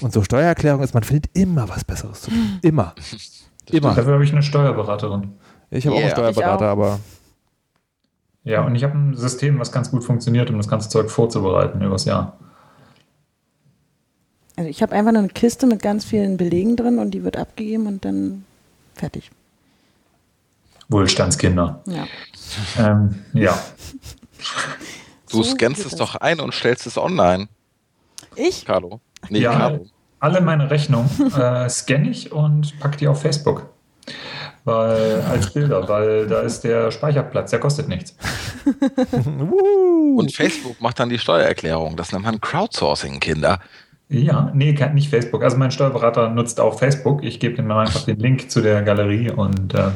Und so Steuererklärung ist, man findet immer was Besseres zu tun. Immer. immer. Dafür habe ich eine Steuerberaterin. Ich habe yeah. auch einen Steuerberater, auch. aber. Ja, und ich habe ein System, was ganz gut funktioniert, um das ganze Zeug vorzubereiten übers Jahr. Also ich habe einfach eine Kiste mit ganz vielen Belegen drin und die wird abgegeben und dann fertig. Wohlstandskinder. Ja. Ähm, ja. Du So scannst es doch ein und stellst es online, Ich? Carlo. Nee, Ja. Carlo. Alle meine Rechnungen äh, scanne ich und packe die auf Facebook. Weil, als Bilder, weil da ist der Speicherplatz, der kostet nichts. Und Facebook macht dann die Steuererklärung. Das nennt man Crowdsourcing, Kinder. Ja, nee, nicht Facebook. Also mein Steuerberater nutzt auch Facebook. Ich gebe ihm einfach den Link zu der Galerie und äh,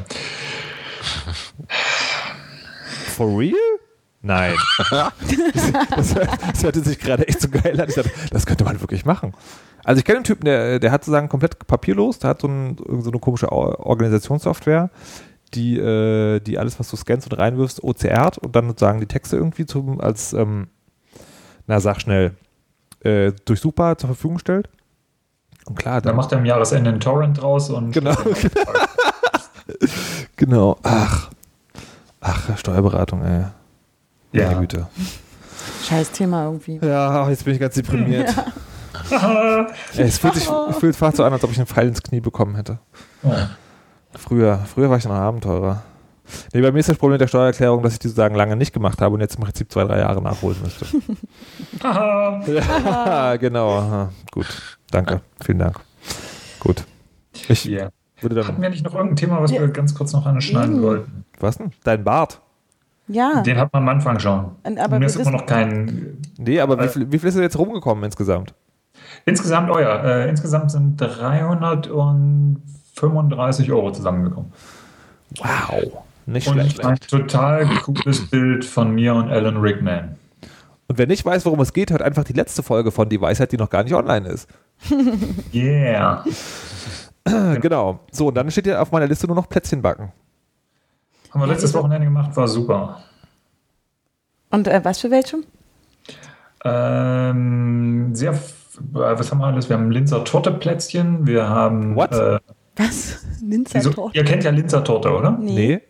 For real? Nein. das, das, hörte sich gerade echt so geil an. Ich dachte, das könnte man wirklich machen. Also ich kenne einen Typen, der, der hat sozusagen komplett papierlos, der hat so, ein, so eine komische Or- Organisationssoftware, die, äh, die alles, was du scannst und reinwirfst, OCRt und dann sozusagen die Texte irgendwie zum, als, ähm, na sag schnell, äh, durchsuchbar zur Verfügung stellt. Und klar, dann dann macht er im Jahresende einen Torrent draus und Genau, genau. Ach, ach, Steuerberatung, ey. Meine Ja. Güte. Scheiß Thema irgendwie. Ja, jetzt bin ich ganz deprimiert. Ey, es fühlt sich es fühlt fast so an, als ob ich einen Pfeil ins Knie bekommen hätte. Oh. Früher, früher war ich noch ein Abenteurer. Nee, bei mir ist das Problem mit der Steuererklärung, dass ich die sozusagen lange nicht gemacht habe und jetzt im Prinzip zwei, drei Jahre nachholen müsste. Haha. ja, genau. Aha. Gut. Danke. Vielen Dank. Gut. Ich Ja. würde Hatten dann. wir nicht noch irgendein Thema, was Ja. wir ganz kurz noch anschneiden wollten? Was denn? Dein Bart? Ja, Den hat man am Anfang schon. Und- aber Mir ist immer noch kein. Nee, aber wie Äh. viel, wie viel ist denn jetzt rumgekommen insgesamt? Insgesamt euer. Äh, insgesamt sind 335 Euro zusammengekommen. Wow. Nicht Und schlecht. ein total cooles Bild von mir und Alan Rickman. Und wer nicht weiß, worum es geht, hört einfach die letzte Folge von Die Weisheit, die noch gar nicht online ist. Yeah. Genau. So, und dann steht ja auf meiner Liste nur noch Plätzchen backen. Haben wir letztes Wochenende gemacht, war super. und äh, was für welche? Ähm, sehr, äh, was haben wir alles? Wir haben Linzer Torteplätzchen, wir haben. What? Äh, Was? wieso, Linzertorte? ihr kennt ja Linzer Torte, oder? Nee. Nee.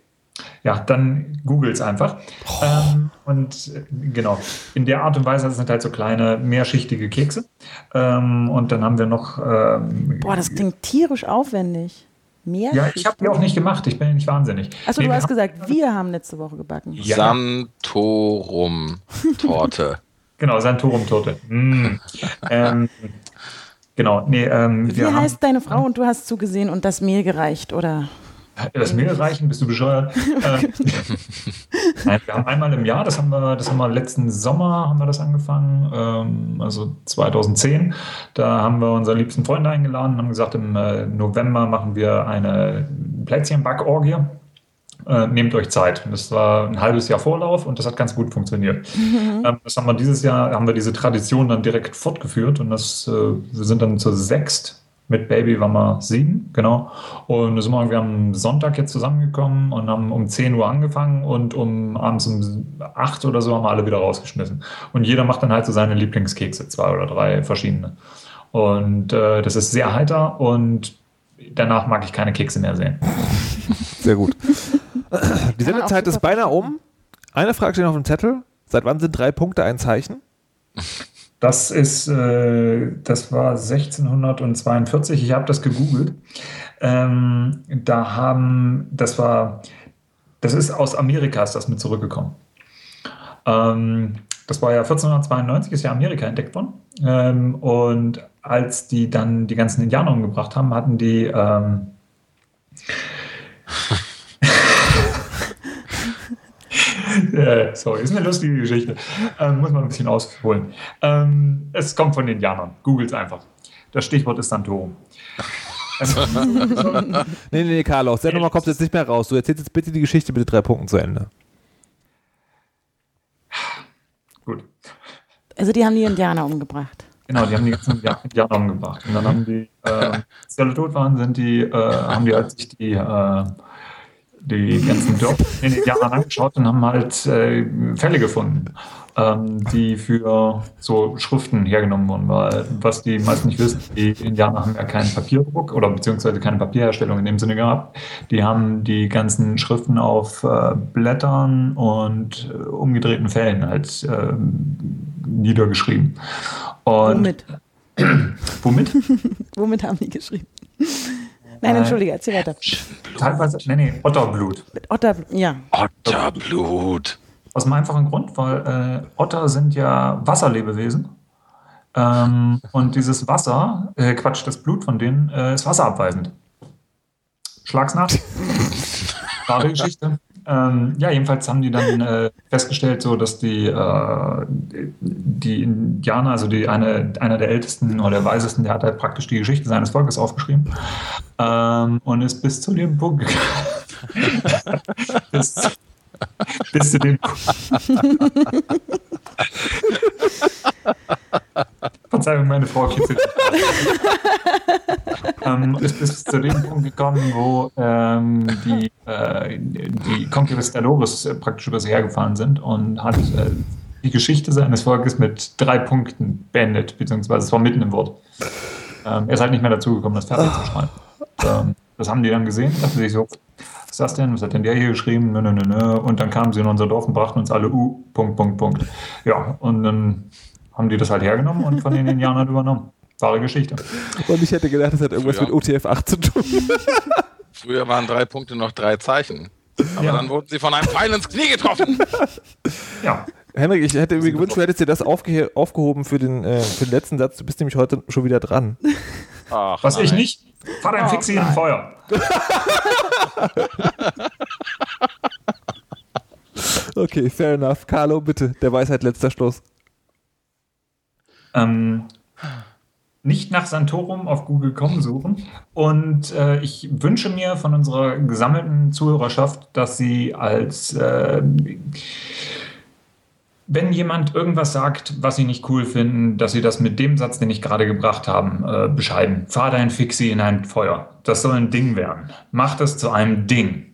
Ja, dann googles einfach. Ähm, und äh, genau, in der Art und Weise sind halt so kleine, mehrschichtige Kekse. Ähm, und dann haben wir noch. Ähm, Boah, das klingt tierisch aufwendig. Mehr? ja, ich habe die auch nicht gemacht, ich bin ja nicht wahnsinnig. Achso, Nee, du hast gesagt, wir haben letzte Woche gebacken. Ja. Santorum-Torte. Genau, Santorum-Torte. Mm. ähm, genau, nee, ähm, Wie wir haben heißt deine Frau und du hast zugesehen und das Mehl gereicht, oder? Das Mehl reichen, bist du bescheuert? ähm, Nein, wir haben einmal im Jahr, das haben wir, das haben wir letzten Sommer haben wir das angefangen, ähm, also 2010. Da haben wir unsere liebsten Freunde eingeladen und haben gesagt, im äh, November machen wir eine Plätzchenbackorgie. Äh, nehmt euch Zeit. Das war ein halbes Jahr Vorlauf und das hat ganz gut funktioniert. Ähm, das haben wir dieses Jahr, haben wir diese Tradition dann direkt fortgeführt und das, äh, wir sind dann zur sechst. Mit Baby waren wir sieben, genau. Und da sind wir irgendwie am Sonntag jetzt zusammengekommen und haben um 10 Uhr angefangen und um abends um 8 oder so haben wir alle wieder rausgeschmissen. Und jeder macht dann halt so seine Lieblingskekse, zwei oder drei verschiedene. Und äh, das ist sehr heiter und danach mag ich keine Kekse mehr sehen. Sehr gut. Die Sendezeit ist beinahe um. Eine Frage steht auf dem Zettel. Seit wann sind drei Punkte ein Zeichen? Das ist, äh, das war 1642. Ich habe das gegoogelt. Ähm, da haben, das war, das ist aus Amerika ist das mit zurückgekommen. Ähm, das war ja 1492 ist ja Amerika entdeckt worden. Ähm, und als die dann die ganzen Indianer umgebracht haben, hatten die ähm, Äh, sorry, ist eine lustige Geschichte. Ähm, muss man ein bisschen ausholen. Ähm, es kommt von den Indianern. Googles einfach. Das Stichwort ist Santorum. Ähm, Nee, nee, nee, Carlos, der Nummer kommt jetzt nicht mehr raus. Du erzählst jetzt bitte die Geschichte mit den drei Punkten zu Ende. gut. Also die haben die Indianer umgebracht. Genau, die haben die ganzen Indianer umgebracht. Und dann haben die, äh, als die alle tot waren, sind die, äh, haben die halt sich die, äh, die ganzen Dörfer in den Indianern angeschaut und haben halt äh, Fälle gefunden, ähm, die für so Schriften hergenommen wurden. Weil, was die meisten nicht wissen, die Indianer haben ja keinen Papierdruck oder beziehungsweise keine Papierherstellung in dem Sinne gehabt. Die haben die ganzen Schriften auf äh, Blättern und äh, umgedrehten Fällen halt äh, niedergeschrieben. Und Womit? Womit? Womit haben die geschrieben? Nein, entschuldige, erzähl weiter. Teilweise, nee, nee, Otterblut. Mit Otterblut, ja. Otterblut. Aus einem einfachen Grund, weil äh, Otter sind ja Wasserlebewesen. Ähm, und dieses Wasser, äh, Quatsch, das Blut von denen äh, ist wasserabweisend. Schlag's nach. Wahre Geschichte. Ähm, ja, jedenfalls haben die dann äh, festgestellt, so dass die, äh, die Indianer, also die eine, einer der ältesten oder der weisesten, der hat halt praktisch die Geschichte seines Volkes aufgeschrieben ähm, und ist bis zu dem Punkt gegangen. bis, bis zu dem Verzeihung, meine Frau kitzelt. ähm, ist bis zu dem Punkt gekommen, wo ähm, die, äh, die Conquistadores praktisch über sie hergefahren sind und hat äh, die Geschichte seines Volkes mit drei Punkten beendet, beziehungsweise es war mitten im Wort. Ähm, er ist halt nicht mehr dazugekommen, das fertig zu schreiben. Ähm, das haben die dann gesehen, dachten sich so, was ist das denn? Was hat denn der hier geschrieben? Nö, nö, nö. Und dann kamen sie in unser Dorf und brachten uns alle U, Punkt, Punkt, Punkt. Ja, und dann haben die das halt hergenommen und von den Indianern übernommen. Wahre Geschichte. Und ich hätte gedacht, das hat irgendwas Früher. mit UTF-8 zu tun. Früher waren drei Punkte noch drei Zeichen. Aber Ja. dann wurden sie von einem Pfeil ins Knie getroffen. Ja, Henrik, ich hätte mir gewünscht, du hättest dir das aufge aufgehoben für den, äh, für den letzten Satz. Du bist nämlich heute schon wieder dran. Ach, was ich nein. nicht. Fahr dein Oh, Fixie in nein. Feuer. Okay, fair enough. Carlo, bitte, der Weisheit letzter Schluss. Ähm, nicht nach Santorum auf Google.com suchen. Und äh, ich wünsche mir von unserer gesammelten Zuhörerschaft, dass sie als äh, wenn jemand irgendwas sagt, was sie nicht cool finden, dass sie das mit dem Satz, den ich gerade gebracht habe, äh, beschreiben. Fahr dein Fixie in ein Feuer. Das soll ein Ding werden. Mach das zu einem Ding.